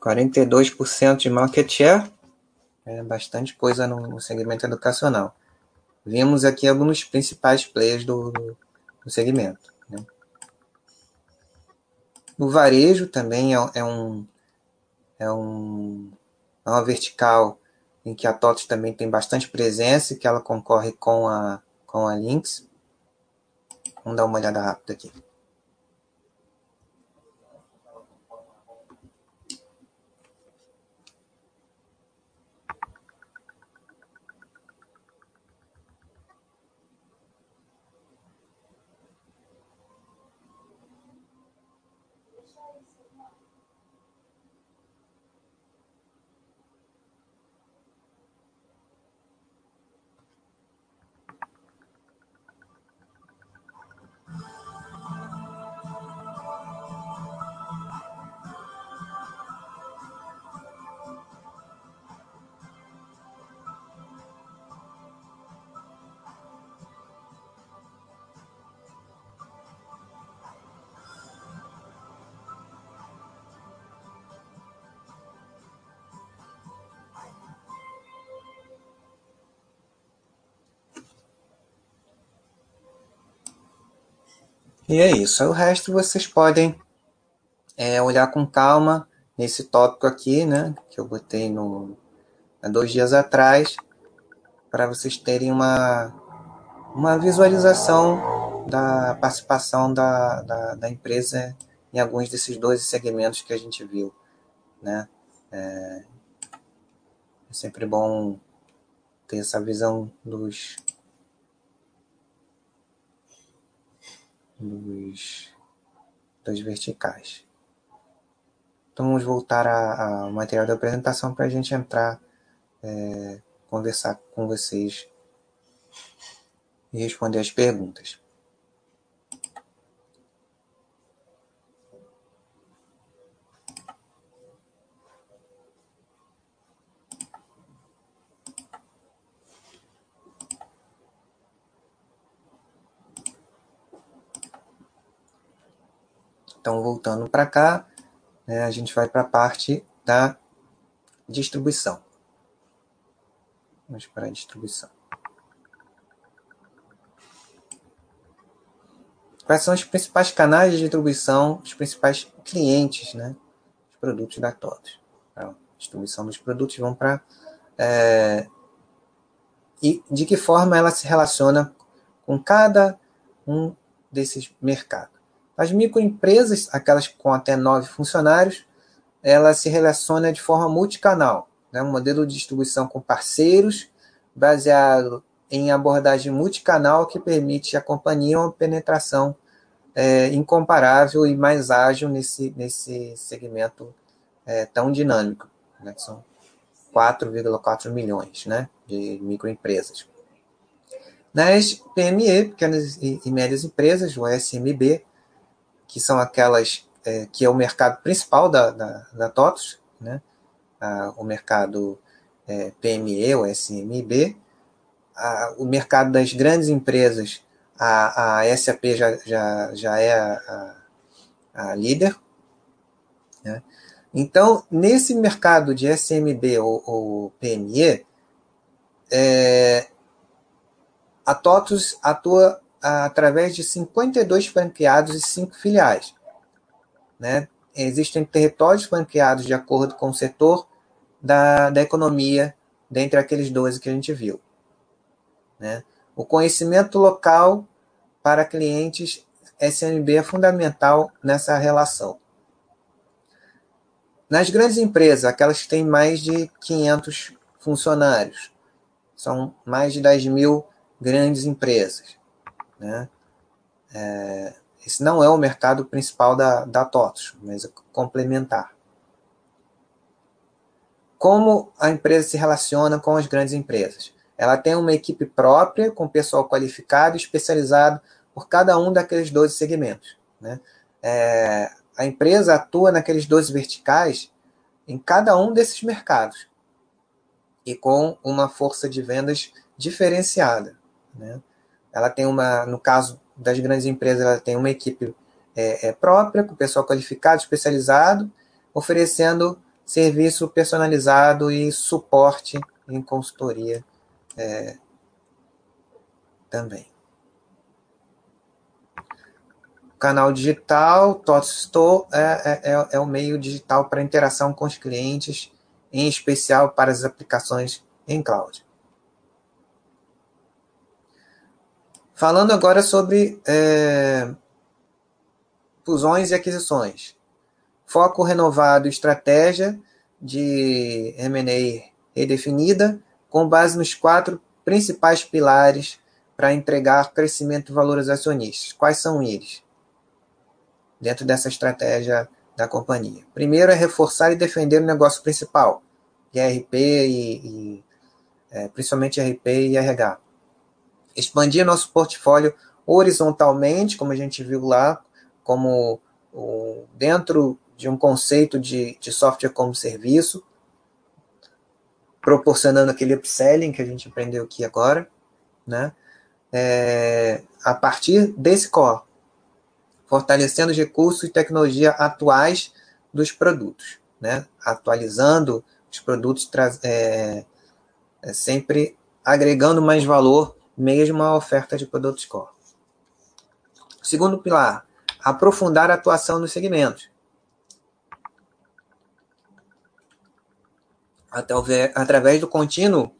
42% de market share, é bastante coisa no, segmento educacional. Vimos aqui alguns principais players do, do, do segmento. Né? O varejo também é, é, um, é, um, é uma vertical em que a TOTS também tem bastante presença e que ela concorre com a, com a Lynx. Vamos dar uma olhada rápida aqui. E é isso. O resto vocês podem é, olhar com calma nesse tópico aqui, né? Que eu botei no, há dois dias atrás, para vocês terem uma, uma visualização da participação da, da, da, empresa em alguns desses 12 segmentos que a gente viu. Né? É, é sempre bom ter essa visão dos, dos, das verticais. Então vamos voltar ao material da apresentação para a gente entrar, é, conversar com vocês e responder as perguntas. Então, voltando para cá, né, a gente vai para a parte da distribuição. Vamos para a distribuição. Quais são os principais canais de distribuição, os principais clientes, né, dos produtos da TOTOS? A distribuição dos produtos vão para é, e de que forma ela se relaciona com cada um desses mercados. As microempresas, aquelas com até nove funcionários, ela se relaciona de forma multicanal, né? um modelo de distribuição com parceiros, baseado em abordagem multicanal que permite à companhia uma penetração é, incomparável e mais ágil nesse, nesse segmento é, tão dinâmico, né, são 4,4 milhões né, de microempresas. Nas PME, pequenas e médias empresas, o SMB, que são aquelas é, que é o mercado principal da, da, da TOTOS, né, a, o mercado é, PME, o SMB, a, o mercado das grandes empresas, a, a SAP já, já, já é a, a líder. Né? Então, nesse mercado de SMB ou, ou PME, é, a TOTUS atua através de 52 franqueados e 5 filiais. Né? Existem territórios franqueados de acordo com o setor da, da economia, dentre aqueles 12 que a gente viu. Né? O conhecimento local para clientes SMB é fundamental nessa relação. Nas grandes empresas, aquelas que têm mais de 500 funcionários, são mais de 10 mil grandes empresas. Né? É, esse não é o mercado principal da, da TOTOS, mas é complementar. Como a empresa se relaciona com as grandes empresas? Ela tem uma equipe própria, com pessoal qualificado e especializado por cada um daqueles 12 segmentos. Né? É, a empresa atua naqueles 12 verticais em cada um desses mercados e com uma força de vendas diferenciada. Né? Ela tem uma, no caso das grandes empresas, ela tem uma equipe é, é, própria, com pessoal qualificado, especializado, oferecendo serviço personalizado e suporte em consultoria é, também. Canal digital, TOTS Store é, é, é, é o meio digital para interação com os clientes, em especial para as aplicações em cloud. Falando agora sobre é, fusões e aquisições. Foco renovado, estratégia de M&A redefinida, com base nos quatro principais pilares para entregar crescimento e valor aos acionistas. Quais são eles? Dentro dessa estratégia da companhia. Primeiro é reforçar e defender o negócio principal, que é RP e, e é, principalmente RP e RH. Expandir nosso portfólio horizontalmente, como a gente viu lá, como o, dentro de um conceito de, de software como serviço, proporcionando aquele upselling que a gente aprendeu aqui agora, né? É, a partir desse core, fortalecendo os recursos e tecnologia atuais dos produtos, né? Atualizando os produtos, é, é, sempre agregando mais valor, mesmo à oferta de produtos core. Segundo pilar, aprofundar a atuação nos segmentos. através do contínuo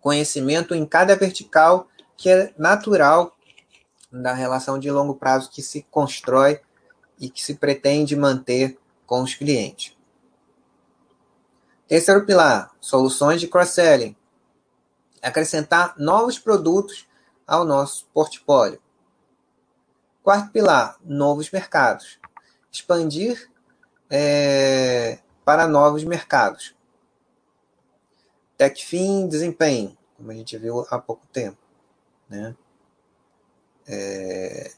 conhecimento em cada vertical que é natural da relação de longo prazo que se constrói e que se pretende manter com os clientes. Terceiro pilar, soluções de cross-selling. Acrescentar novos produtos ao nosso portfólio. Quarto pilar, novos mercados. Expandir é, para novos mercados. TechFin, desempenho, como a gente viu há pouco tempo. Né? É...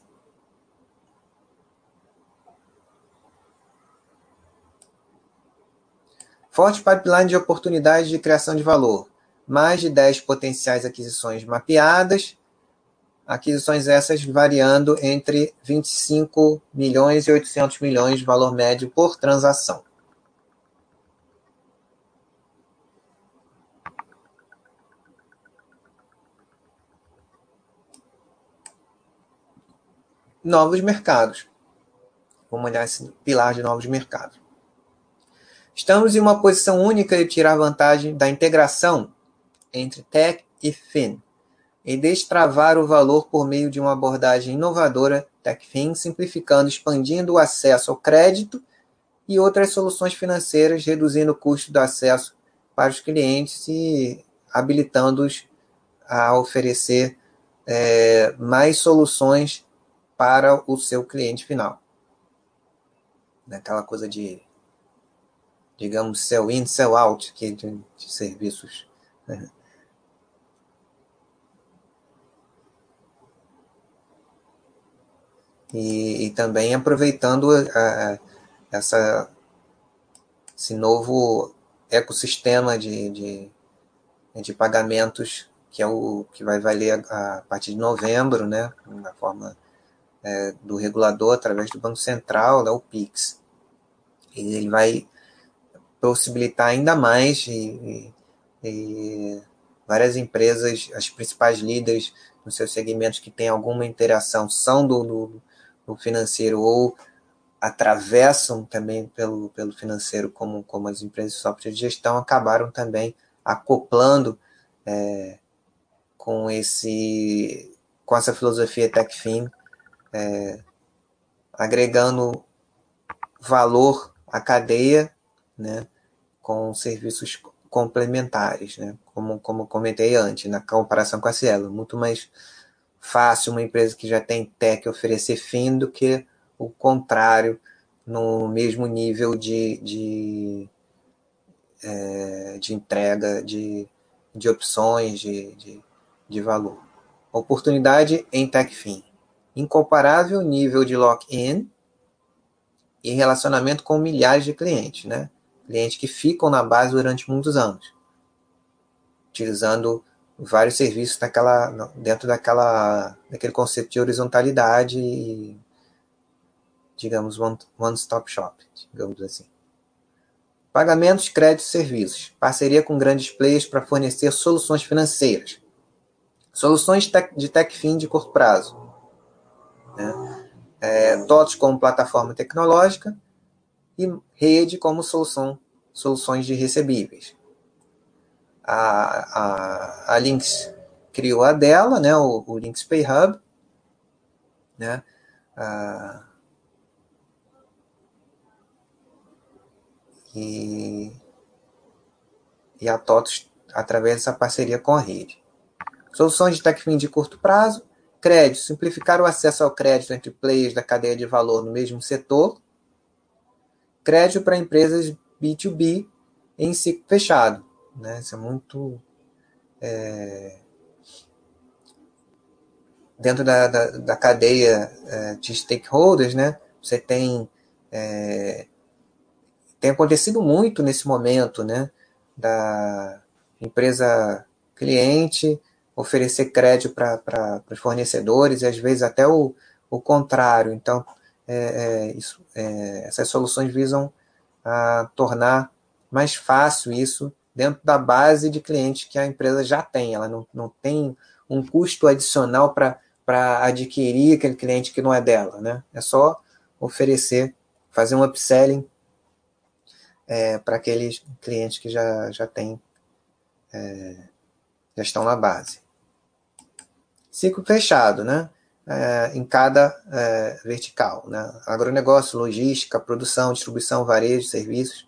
Forte pipeline de oportunidades de criação de valor. Mais de 10 potenciais aquisições mapeadas. Aquisições essas variando entre 25 milhões e 800 milhões de valor médio por transação. novos mercados. Vamos olhar esse pilar de novos mercados. Estamos em uma posição única de tirar vantagem da integração entre tech e fin e destravar o valor por meio de uma abordagem inovadora TechFin, simplificando, expandindo o acesso ao crédito e outras soluções financeiras, reduzindo o custo do acesso para os clientes e habilitando-os a oferecer é, mais soluções para o seu cliente final. Aquela coisa de, digamos, sell in, sell out de, de serviços. E, e, também aproveitando a, essa, esse novo ecossistema de, de, de pagamentos que é o que vai valer a, a partir de novembro, né, na forma é, do regulador através do Banco Central, né, o PIX. E ele vai possibilitar ainda mais e, e, várias empresas, as principais líderes nos seus segmentos que têm alguma interação são do, do, do financeiro ou atravessam também pelo, pelo financeiro, como, como as empresas de software de gestão, acabaram também acoplando é, com esse com essa filosofia TechFin, é, agregando valor à cadeia, né, com serviços complementares, né, como, como comentei antes, na comparação com a Cielo, muito mais fácil uma empresa que já tem tech oferecer FIM do que o contrário no mesmo nível de, de, é, de entrega de, de opções de, de, de valor. Oportunidade em TechFin. Incomparável nível de lock-in e relacionamento com milhares de clientes, né? Clientes que ficam na base durante muitos anos, utilizando vários serviços naquela, dentro daquela, daquele conceito de horizontalidade e digamos, one-stop shop, digamos assim. Pagamentos, créditos e serviços. Parceria com grandes players para fornecer soluções financeiras. Soluções de tech-fin de curto prazo. Né? É, TOTS como plataforma tecnológica e rede como solução, soluções de recebíveis. A, a, a Lynx criou a dela, né, o, o Lynx Pay Hub, né, e, e a TOTOS através dessa parceria com a rede. Soluções de TechFin de curto prazo, crédito, simplificar o acesso ao crédito entre players da cadeia de valor no mesmo setor, crédito para empresas B2B em ciclo fechado. Né? Isso é muito. É, dentro da, da, da cadeia é, de stakeholders, né? você tem é, tem acontecido muito nesse momento, né? Da empresa cliente oferecer crédito para os fornecedores e às vezes até o, o contrário. Então, é, é, isso, é, essas soluções visam a tornar mais fácil isso dentro da base de clientes que a empresa já tem. Ela não, não tem um custo adicional para adquirir aquele cliente que não é dela. Né? É só oferecer, fazer um upselling é, para aqueles clientes que já, já têm, é, já estão na base. Ciclo fechado, né? É, em cada é, vertical, né? Agronegócio, logística, produção, distribuição, varejo, serviços,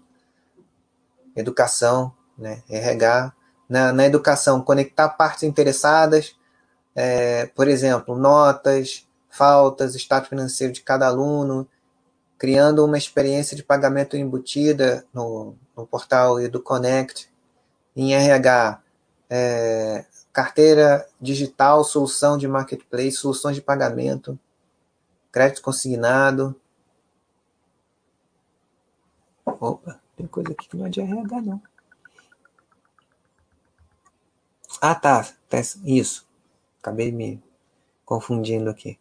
educação, né? RH. Na, na educação, conectar partes interessadas, é, por exemplo, notas, faltas, status financeiro de cada aluno, criando uma experiência de pagamento embutida no, no portal EduConnect, em RH, é, carteira digital, solução de marketplace, soluções de pagamento, crédito consignado. Opa, tem coisa aqui que não é de RH, não. Ah, tá. Isso. Acabei me confundindo aqui.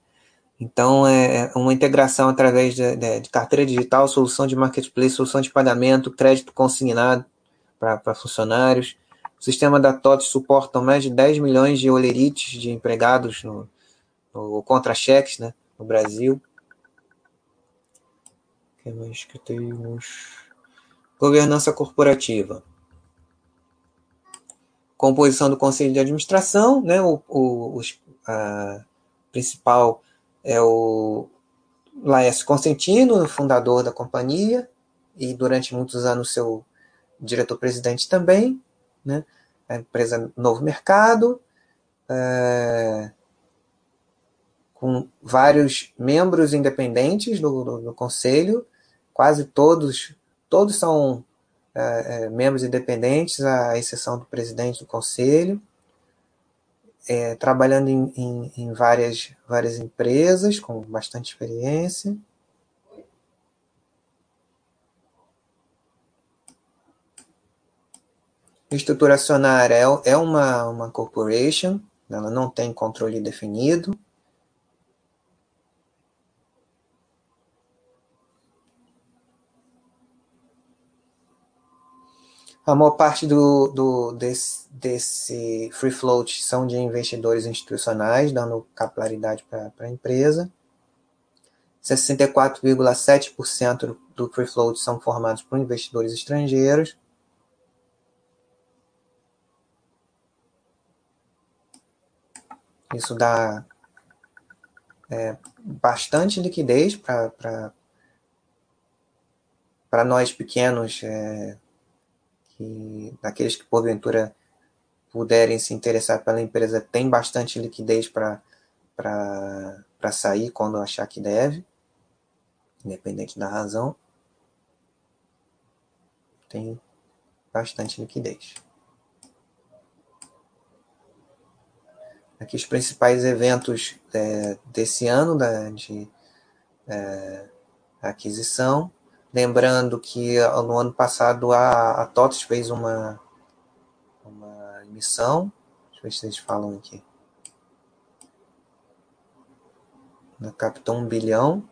Então, é, é uma integração através de, de, de, carteira digital, solução de marketplace, solução de pagamento, crédito consignado para funcionários. O sistema da TOTS suporta mais de 10 milhões de olerites de empregados no, no contra-cheques né, no Brasil. O que mais que temos? Governança corporativa. Composição do conselho de administração, né, o, o, a principal é o Laércio Constantino, fundador da companhia, e durante muitos anos seu diretor-presidente também, né? a empresa Novo Mercado, é, com vários membros independentes do, do, do, conselho, quase todos, todos são é, é, membros independentes, à exceção do presidente do conselho, é, trabalhando em, em, em várias, várias empresas com bastante experiência. Estrutura acionária é, é uma, uma corporation, ela não tem controle definido. A maior parte do, do, desse, desse free float são de investidores institucionais, dando capilaridade para a empresa. 64,7% do free float são formados por investidores estrangeiros. Isso dá é, bastante liquidez para nós pequenos, é, que, daqueles que porventura puderem se interessar pela empresa, tem bastante liquidez para sair quando achar que deve, independente da razão. Tem bastante liquidez. aqui os principais eventos é, desse ano da, de é, aquisição. Lembrando que no ano passado a, a TOTS fez uma, uma emissão. Deixa eu ver se vocês falam aqui. Na captou um bilhão.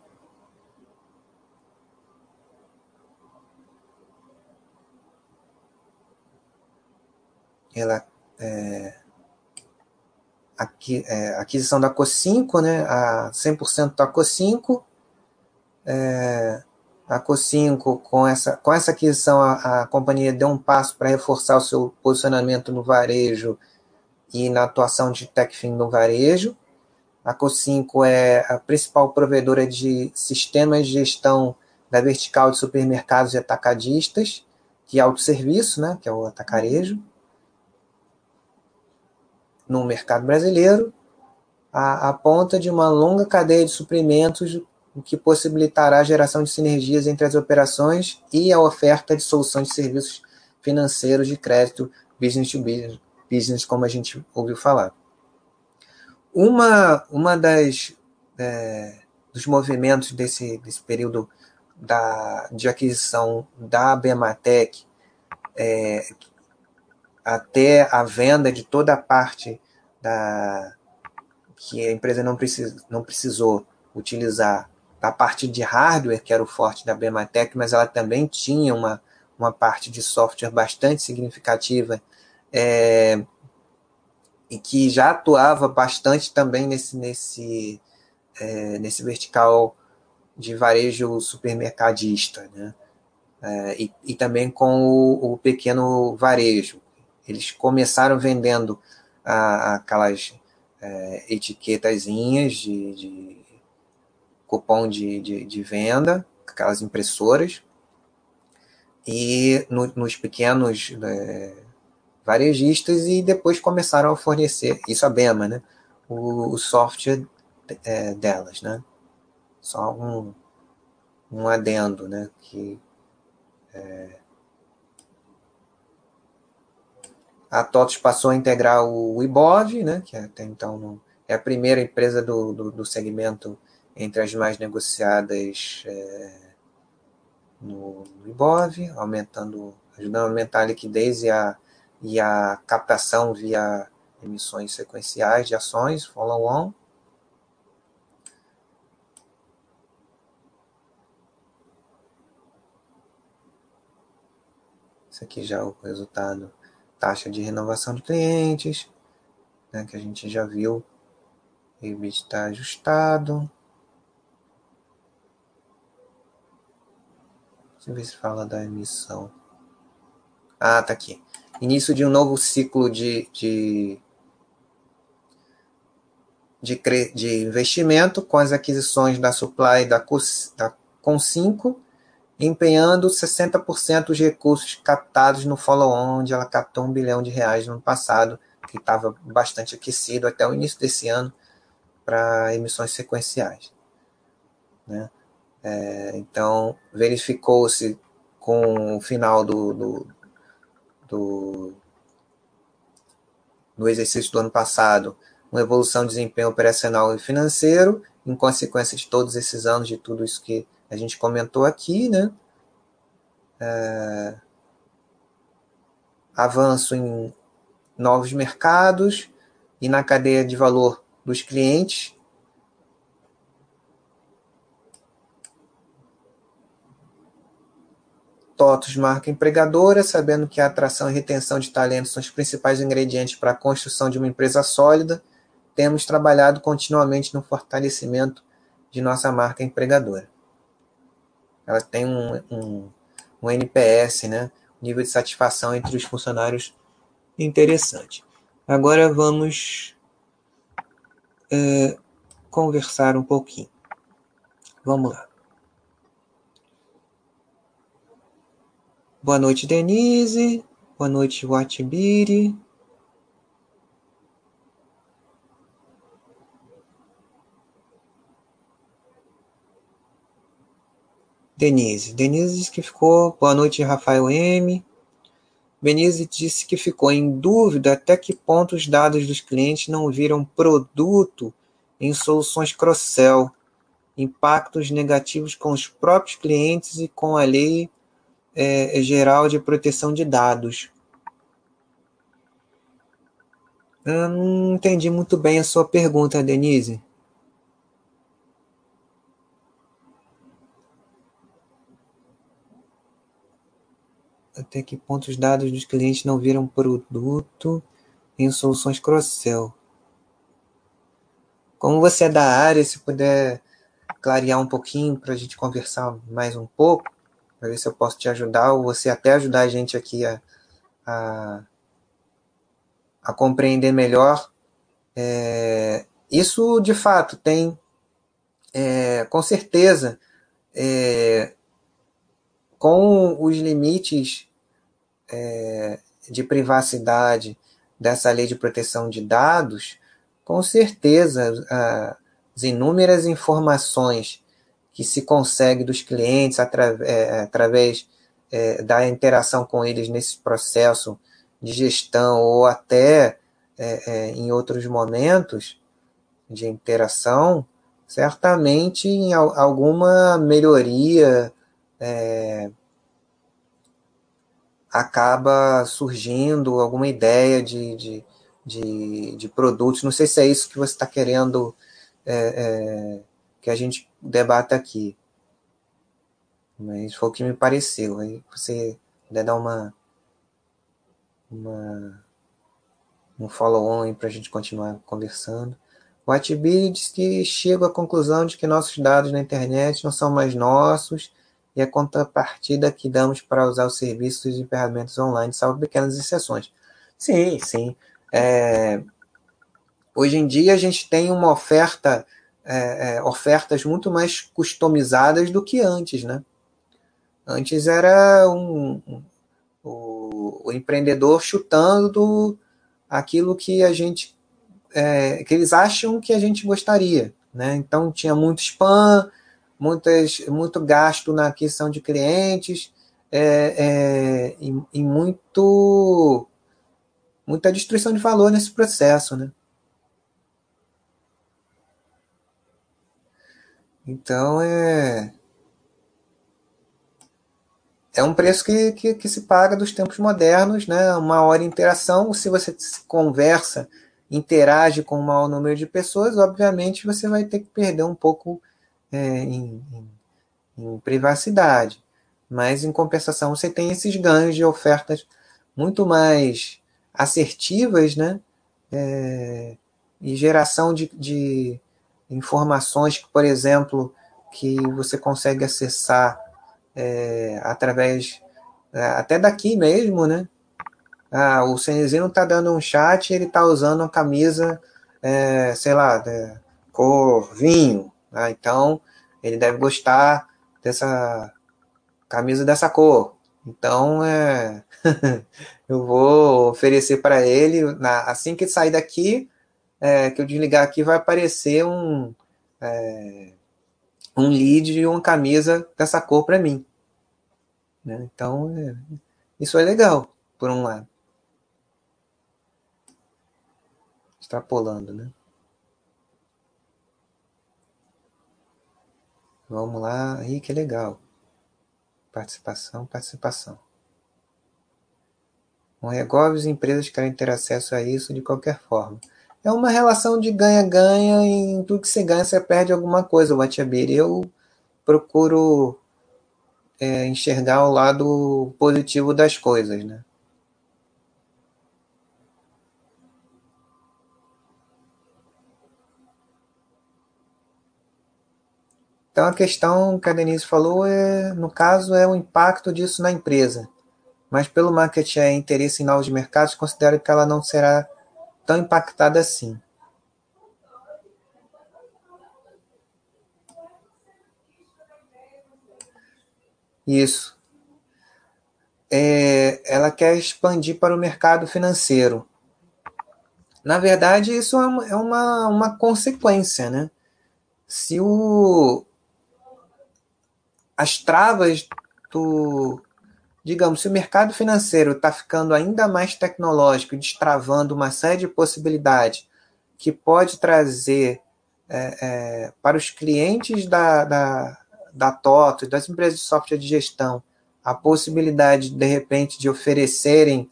Ela é, aqui, é, aquisição da Co5, né, a 100% da Co5. É, a Co5, com essa, com essa aquisição, a, a companhia deu um passo para reforçar o seu posicionamento no varejo e na atuação de TechFin no varejo. A Co5 é a principal provedora de sistemas de gestão da vertical de supermercados e atacadistas, de autosserviço, né, que é o atacarejo no mercado brasileiro, a, a ponta de uma longa cadeia de suprimentos, o que possibilitará a geração de sinergias entre as operações e a oferta de soluções de serviços financeiros de crédito business to business, business como a gente ouviu falar. Uma, uma das é, dos movimentos desse, desse período da, de aquisição da Bematec, é, até a venda de toda a parte da que a empresa não, precis, não precisou utilizar a parte de hardware, que era o forte da Bematec, mas ela também tinha uma, uma parte de software bastante significativa é, e que já atuava bastante também nesse, nesse, é, nesse vertical de varejo supermercadista, né? É, e, e, também com o, o pequeno varejo, eles começaram vendendo a, aquelas é, etiquetazinhas de, de cupom de, de, de, venda, aquelas impressoras, e no, nos pequenos é, varejistas, e depois começaram a fornecer, isso a Bema, né, o, o software é, delas, né, só um, um adendo, né, que é, a TOTOS passou a integrar o IBOV, né, que até então é a primeira empresa do, do, do, segmento entre as mais negociadas é, no, no IBOV, aumentando, ajudando a aumentar a liquidez e a, e a captação via emissões sequenciais de ações, follow-on. Esse aqui já é o resultado taxa de renovação de clientes, né, que a gente já viu, EBIT está ajustado. Deixa eu ver se fala da emissão. Ah, tá aqui. Início de um novo ciclo de, de, de, de investimento com as aquisições da Supply da, da Com5 empenhando 60% dos recursos captados no follow-on, onde ela captou um bilhão de reais no ano passado, que estava bastante aquecido até o início desse ano para emissões sequenciais. Né? É, então, verificou-se com o final do, do, do, do exercício do ano passado uma evolução de desempenho operacional e financeiro, em consequência de todos esses anos, de tudo isso que a gente comentou aqui, né? É, avanço em novos mercados e na cadeia de valor dos clientes. TOTOS marca empregadora, sabendo que a atração e retenção de talentos são os principais ingredientes para a construção de uma empresa sólida, temos trabalhado continuamente no fortalecimento de nossa marca empregadora. Ela tem um, um, um NPS, né? nível de satisfação entre os funcionários interessante. Agora vamos é, conversar um pouquinho. Vamos lá. Boa noite, Denise. Boa noite, Watibiri. Denise. Denise disse que ficou. Boa noite, Rafael M. Benise disse que ficou em dúvida até que ponto os dados dos clientes não viram produto em soluções cross-sell, impactos negativos com os próprios clientes e com a lei é, geral de proteção de dados. Eu não entendi muito bem a sua pergunta, Denise. até que ponto os dados dos clientes não viram produto em soluções cross-sell. Como você é da área, se puder clarear um pouquinho para a gente conversar mais um pouco, para ver se eu posso te ajudar, ou você até ajudar a gente aqui a, a, a compreender melhor. É, isso, de fato, tem, é, com certeza, é, com os limites é, de privacidade dessa lei de proteção de dados, com certeza as inúmeras informações que se consegue dos clientes atra é, através é, da interação com eles nesse processo de gestão ou até é, é, em outros momentos de interação, certamente em alguma melhoria é, acaba surgindo alguma ideia de, de, de, de produtos. Não sei se é isso que você está querendo é, é, que a gente debata aqui. Mas foi o que me pareceu. Aí você puder dar uma, uma um follow-on para a gente continuar conversando. O Atibiri diz que chega à conclusão de que nossos dados na internet não são mais nossos e a contrapartida que damos para usar os serviços e ferramentas online, salvo pequenas exceções. Sim, sim. É, hoje em dia a gente tem uma oferta, é, é, ofertas muito mais customizadas do que antes, né? Antes era um, um o, o, empreendedor chutando aquilo que a gente é, que eles acham que a gente gostaria, né? Então tinha muito spam, muitas, muito gasto na aquisição de clientes é, é, e, e, muito muita destruição de valor nesse processo, né? Então é é um preço que, que, que, se paga dos tempos modernos, né? Uma hora interação, se você conversa, interage com um maior número de pessoas, obviamente você vai ter que perder um pouco é, em, em, em privacidade. Mas, em compensação, você tem esses ganhos de ofertas muito mais assertivas, né? É, e geração de, de informações, por exemplo, que você consegue acessar é, através é, até daqui mesmo, né? Ah, o Cenezino está dando um chat, ele está usando uma camisa, é, sei lá, é, cor vinho, então, ele deve gostar dessa camisa dessa cor. Então, é, eu vou oferecer para ele, na, assim que sair daqui, é, que eu desligar aqui, vai aparecer um, é, um lead e uma camisa dessa cor para mim. Né? Então, é, isso é legal, por um lado. Extrapolando, né? Vamos lá, aí que legal. Participação, participação. Regoves e empresas querem ter acesso a isso de qualquer forma. É uma relação de ganha-ganha e em tudo que você ganha você perde alguma coisa, o Watiabiri. Eu procuro é, enxergar o lado positivo das coisas, né? Então a questão que a Denise falou é, no caso, é o impacto disso na empresa. Mas pelo marketing é interesse em novos mercados, considero que ela não será tão impactada assim. Isso. É, ela quer expandir para o mercado financeiro. Na verdade, isso é uma, é uma, uma consequência, né? Se o, as travas do. Digamos, se o mercado financeiro está ficando ainda mais tecnológico, destravando uma série de possibilidades que pode trazer é, é, para os clientes da, da, da TOTO, das empresas de software de gestão, a possibilidade, de repente, de oferecerem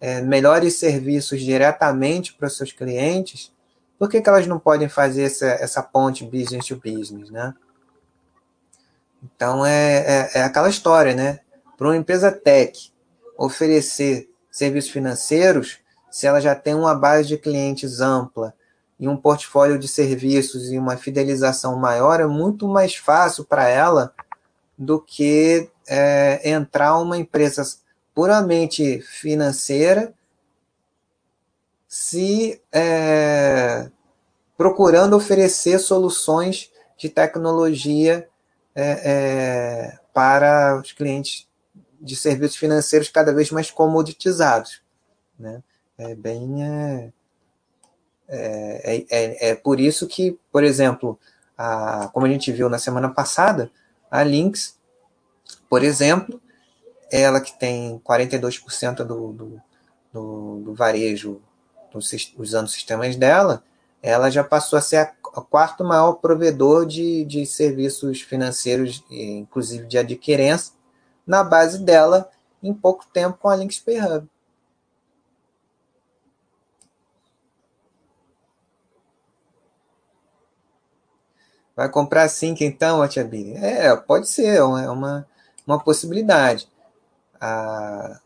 é, melhores serviços diretamente para os seus clientes, por que, que elas não podem fazer essa, essa ponte business to business, né? Então é, é, é aquela história, né? Para uma empresa tech oferecer serviços financeiros, se ela já tem uma base de clientes ampla e um portfólio de serviços e uma fidelização maior, é muito mais fácil para ela do que é, entrar uma empresa puramente financeira se é, procurando oferecer soluções de tecnologia é, é, para os clientes de serviços financeiros cada vez mais comoditizados. Né? É bem. É, é, é, é, é por isso que, por exemplo, a, como a gente viu na semana passada, a Lynx, por exemplo, ela que tem 42% do, do, do, do varejo usando sistemas dela, ela já passou a ser a, o quarto maior provedor de, de serviços financeiros, inclusive de adquirência, na base dela em pouco tempo com a Lynx Pay Hub. Vai comprar a Sync então, a? É, pode ser, é uma, uma possibilidade. A,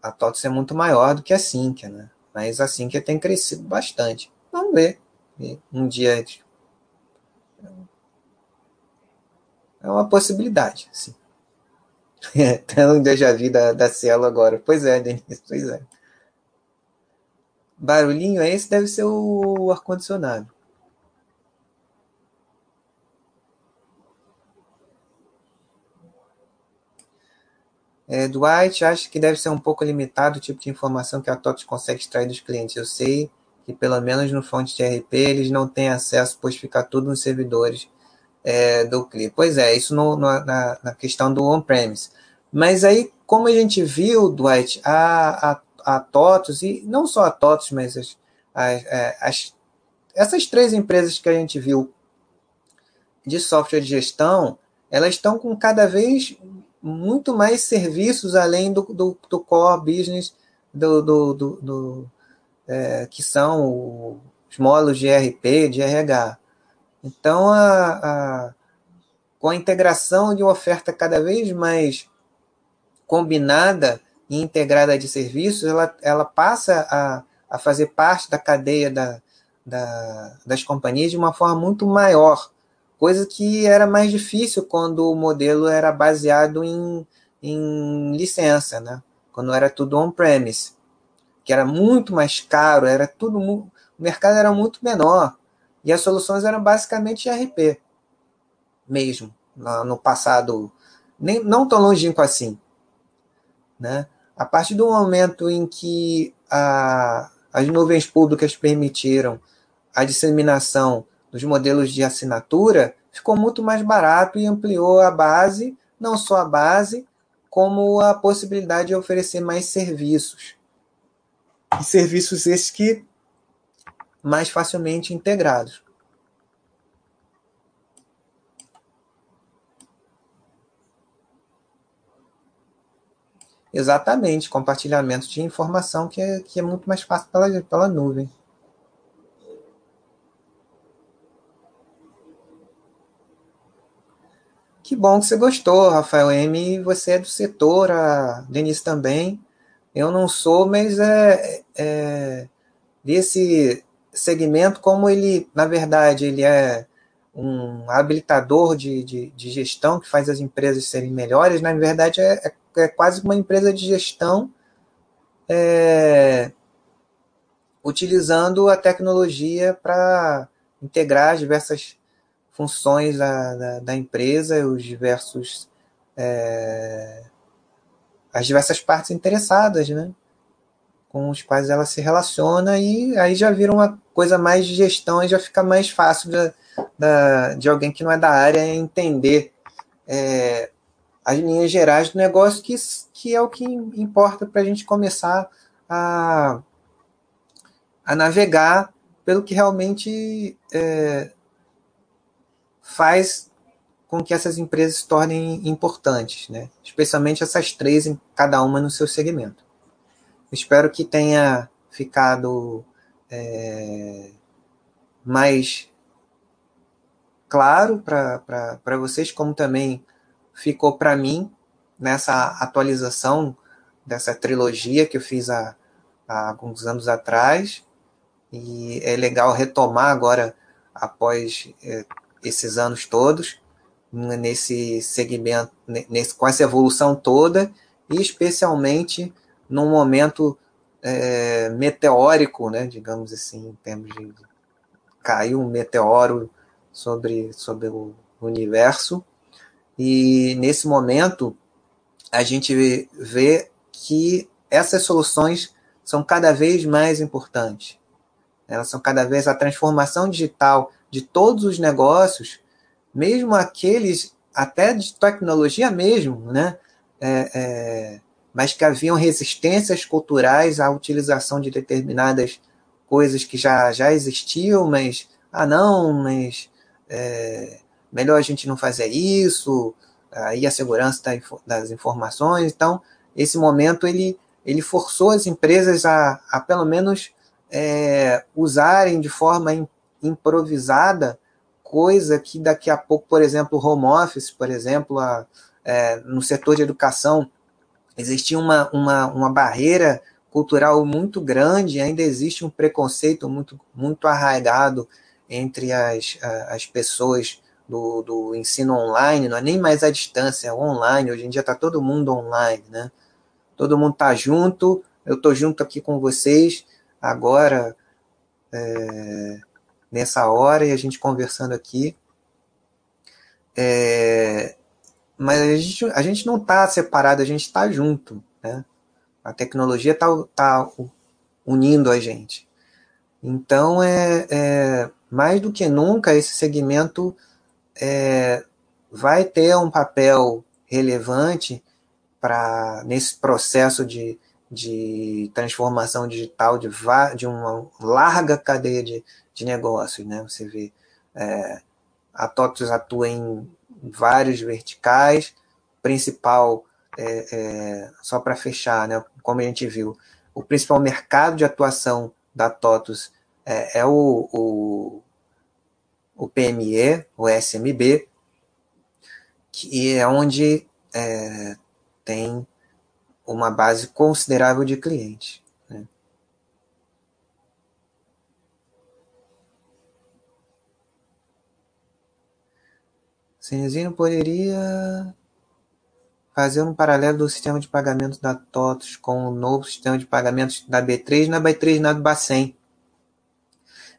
a TOTS é muito maior do que a Sync, né? Mas a Sync tem crescido bastante. Vamos ver. Um dia é uma possibilidade, sim. Tá um déjà vu da, da Cielo agora. Pois é, Denise, pois é. Barulhinho esse? Deve ser o ar-condicionado. É, Dwight acha que deve ser um pouco limitado o tipo de informação que a TOTS consegue extrair dos clientes. Eu sei que, pelo menos no fonte de RP, eles não têm acesso, pois fica tudo nos servidores é, do cliente. Pois é, isso no, no, na, na, questão do on-premise. Mas aí, como a gente viu, Dwight, a, a, a TOTOS, e não só a TOTOS, mas as, as, é, as, essas três empresas que a gente viu de software de gestão, elas estão com cada vez muito mais serviços além do, do, do core business do, do, do, do é, que são os módulos de RP, de RH. Então, a, a, com a integração de uma oferta cada vez mais combinada e integrada de serviços, ela, ela passa a, a fazer parte da cadeia da, da, das companhias de uma forma muito maior, coisa que era mais difícil quando o modelo era baseado em, em licença, né? quando era tudo on-premise, que era muito mais caro, era tudo o mercado era muito menor. E as soluções eram basicamente RP mesmo, no passado, nem, não tão longínquo assim. Né? A partir do momento em que a, as nuvens públicas permitiram a disseminação dos modelos de assinatura, ficou muito mais barato e ampliou a base, não só a base, como a possibilidade de oferecer mais serviços. E serviços esses que mais facilmente integrados. Exatamente, compartilhamento de informação que é, que é muito mais fácil pela, pela nuvem. Que bom que você gostou, Rafael M. Você é do setor, a Denise também. Eu não sou, mas é, é desse segmento, como ele, na verdade, ele é um habilitador de, de, de gestão que faz as empresas serem melhores, na verdade é, é, é quase uma empresa de gestão é, utilizando a tecnologia para integrar as diversas funções da, da, da empresa, os diversos é, as diversas partes interessadas, né? Com os quais ela se relaciona e aí já vira uma coisa mais de gestão e já fica mais fácil de, de, de alguém que não é da área entender é, as linhas gerais do negócio, que, que é o que importa para a gente começar a, a navegar pelo que realmente é, faz com que essas empresas se tornem importantes, né? especialmente essas três, cada uma no seu segmento. Espero que tenha ficado é, mais claro para vocês, como também ficou para mim nessa atualização dessa trilogia que eu fiz há, há alguns anos atrás. E é legal retomar agora, após é, esses anos todos, nesse segmento, nesse, com essa evolução toda, e especialmente num momento é, meteórico, né, digamos assim, em termos de caiu um meteoro sobre, sobre o universo, e nesse momento a gente vê que essas soluções são cada vez mais importantes. Elas são cada vez a transformação digital de todos os negócios mesmo aqueles até de tecnologia mesmo, né? É, é, mas que haviam resistências culturais à utilização de determinadas coisas que já, já existiam, mas ah não, mas é, melhor a gente não fazer isso, aí a segurança das informações. Então, esse momento ele, ele forçou as empresas a, a pelo menos é, usarem de forma improvisada coisa que daqui a pouco, por exemplo, home office, por exemplo, a, é, no setor de educação, existia uma, uma, uma barreira cultural muito grande, ainda existe um preconceito muito, muito arraigado entre as, as pessoas do, do ensino online, não é nem mais à distância, é online, hoje em dia está todo mundo online, né? Todo mundo está junto, eu estou junto aqui com vocês, agora é, nessa hora e a gente conversando aqui. É, mas a gente, a gente não está separado, a gente está junto. Né? A tecnologia está tá unindo a gente. Então, é, é, mais do que nunca, esse segmento é, vai ter um papel relevante para nesse processo de, de transformação digital de, de uma larga cadeia de, de negócios, né? Você vê é, a TOTUS atua em vários verticais, principal, é, é, só para fechar, né? Como a gente viu, o principal mercado de atuação da TOTUS é, é o, o, o, PME, o SMB, que é onde é, tem uma base considerável de clientes. Cenezino poderia fazer um paralelo do sistema de pagamento da TOTOS com o novo sistema de pagamentos da B3 na B3 na do Bacen.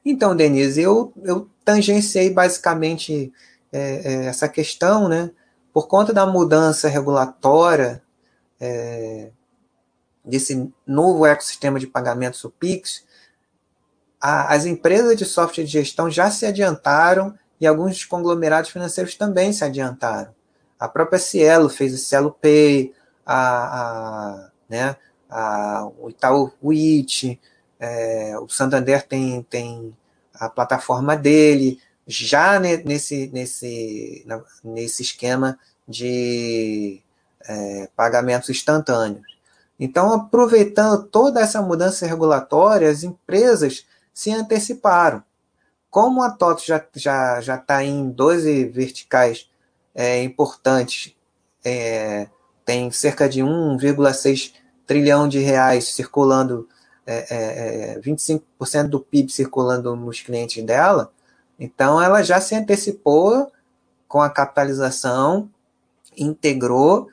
Então, Denise, eu, eu tangenciei basicamente é, é, essa questão, né? Por conta da mudança regulatória é, desse novo ecossistema de pagamentos, o Pix, a, as empresas de software de gestão já se adiantaram e alguns conglomerados financeiros também se adiantaram. A própria Cielo fez o Cielo Pay, a, a, né, a, o Itaú WIT, é, o Santander tem, tem a plataforma dele, já nesse, nesse, nesse esquema de é, pagamentos instantâneos. Então, aproveitando toda essa mudança regulatória, as empresas se anteciparam. Como a TOTO já está já, já tá em 12 verticais é, importantes, é, tem cerca de 1,6 trilhão de reais circulando, é, 25% é, do PIB circulando nos clientes dela, então ela já se antecipou com a capitalização, integrou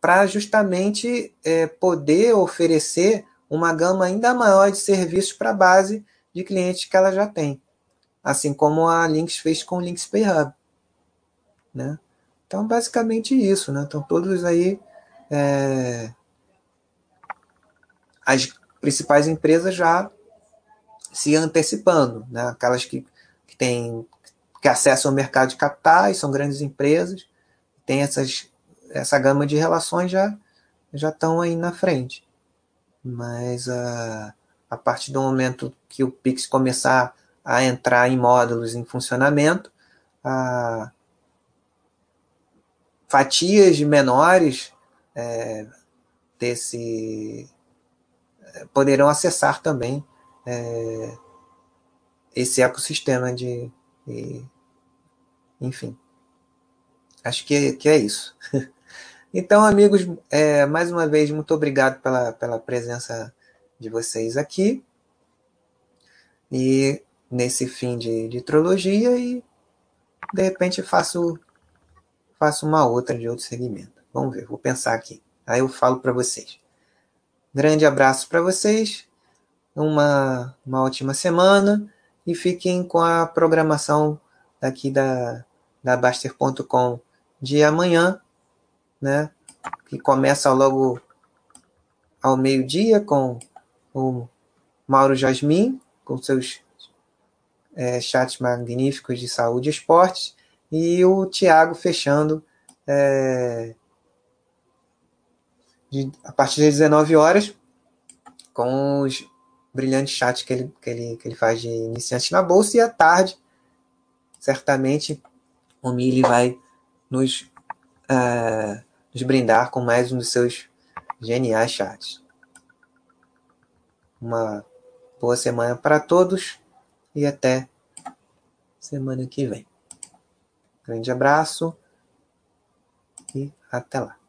para justamente é, poder oferecer uma gama ainda maior de serviços para a base de clientes que ela já tem, assim como a Lynx fez com o Lynx Pay Hub. Né? Então, basicamente isso. Né? Então, todos aí. É, as principais empresas já se antecipando, né? aquelas que, que têm que acessam o mercado de capitais, são grandes empresas, têm essas essa gama de relações já já estão aí na frente. Mas a, a partir do momento que o Pix começar a entrar em módulos em funcionamento, a, fatias menores é, desse é, poderão acessar também é, esse ecossistema de, de enfim acho que, que é isso Então, amigos, é, mais uma vez, muito obrigado pela, pela presença de vocês aqui. E nesse fim de, de trilogia e de repente faço faço uma outra de outro segmento. Vamos ver, vou pensar aqui. Aí eu falo para vocês. Grande abraço para vocês, uma, uma ótima semana e fiquem com a programação daqui da, da Baster.com de amanhã né? Que começa logo ao meio-dia com o Mauro Jasmin, com seus é, chats magníficos de saúde e esportes, e o Tiago fechando é, de, a partir das 19 horas com os brilhantes chats que ele, que ele, que ele faz de iniciante na bolsa, e à tarde, certamente, o Mili vai nos uh, nos brindar com mais um dos seus geniais chats. Uma boa semana para todos e até semana que vem. Grande abraço e até lá.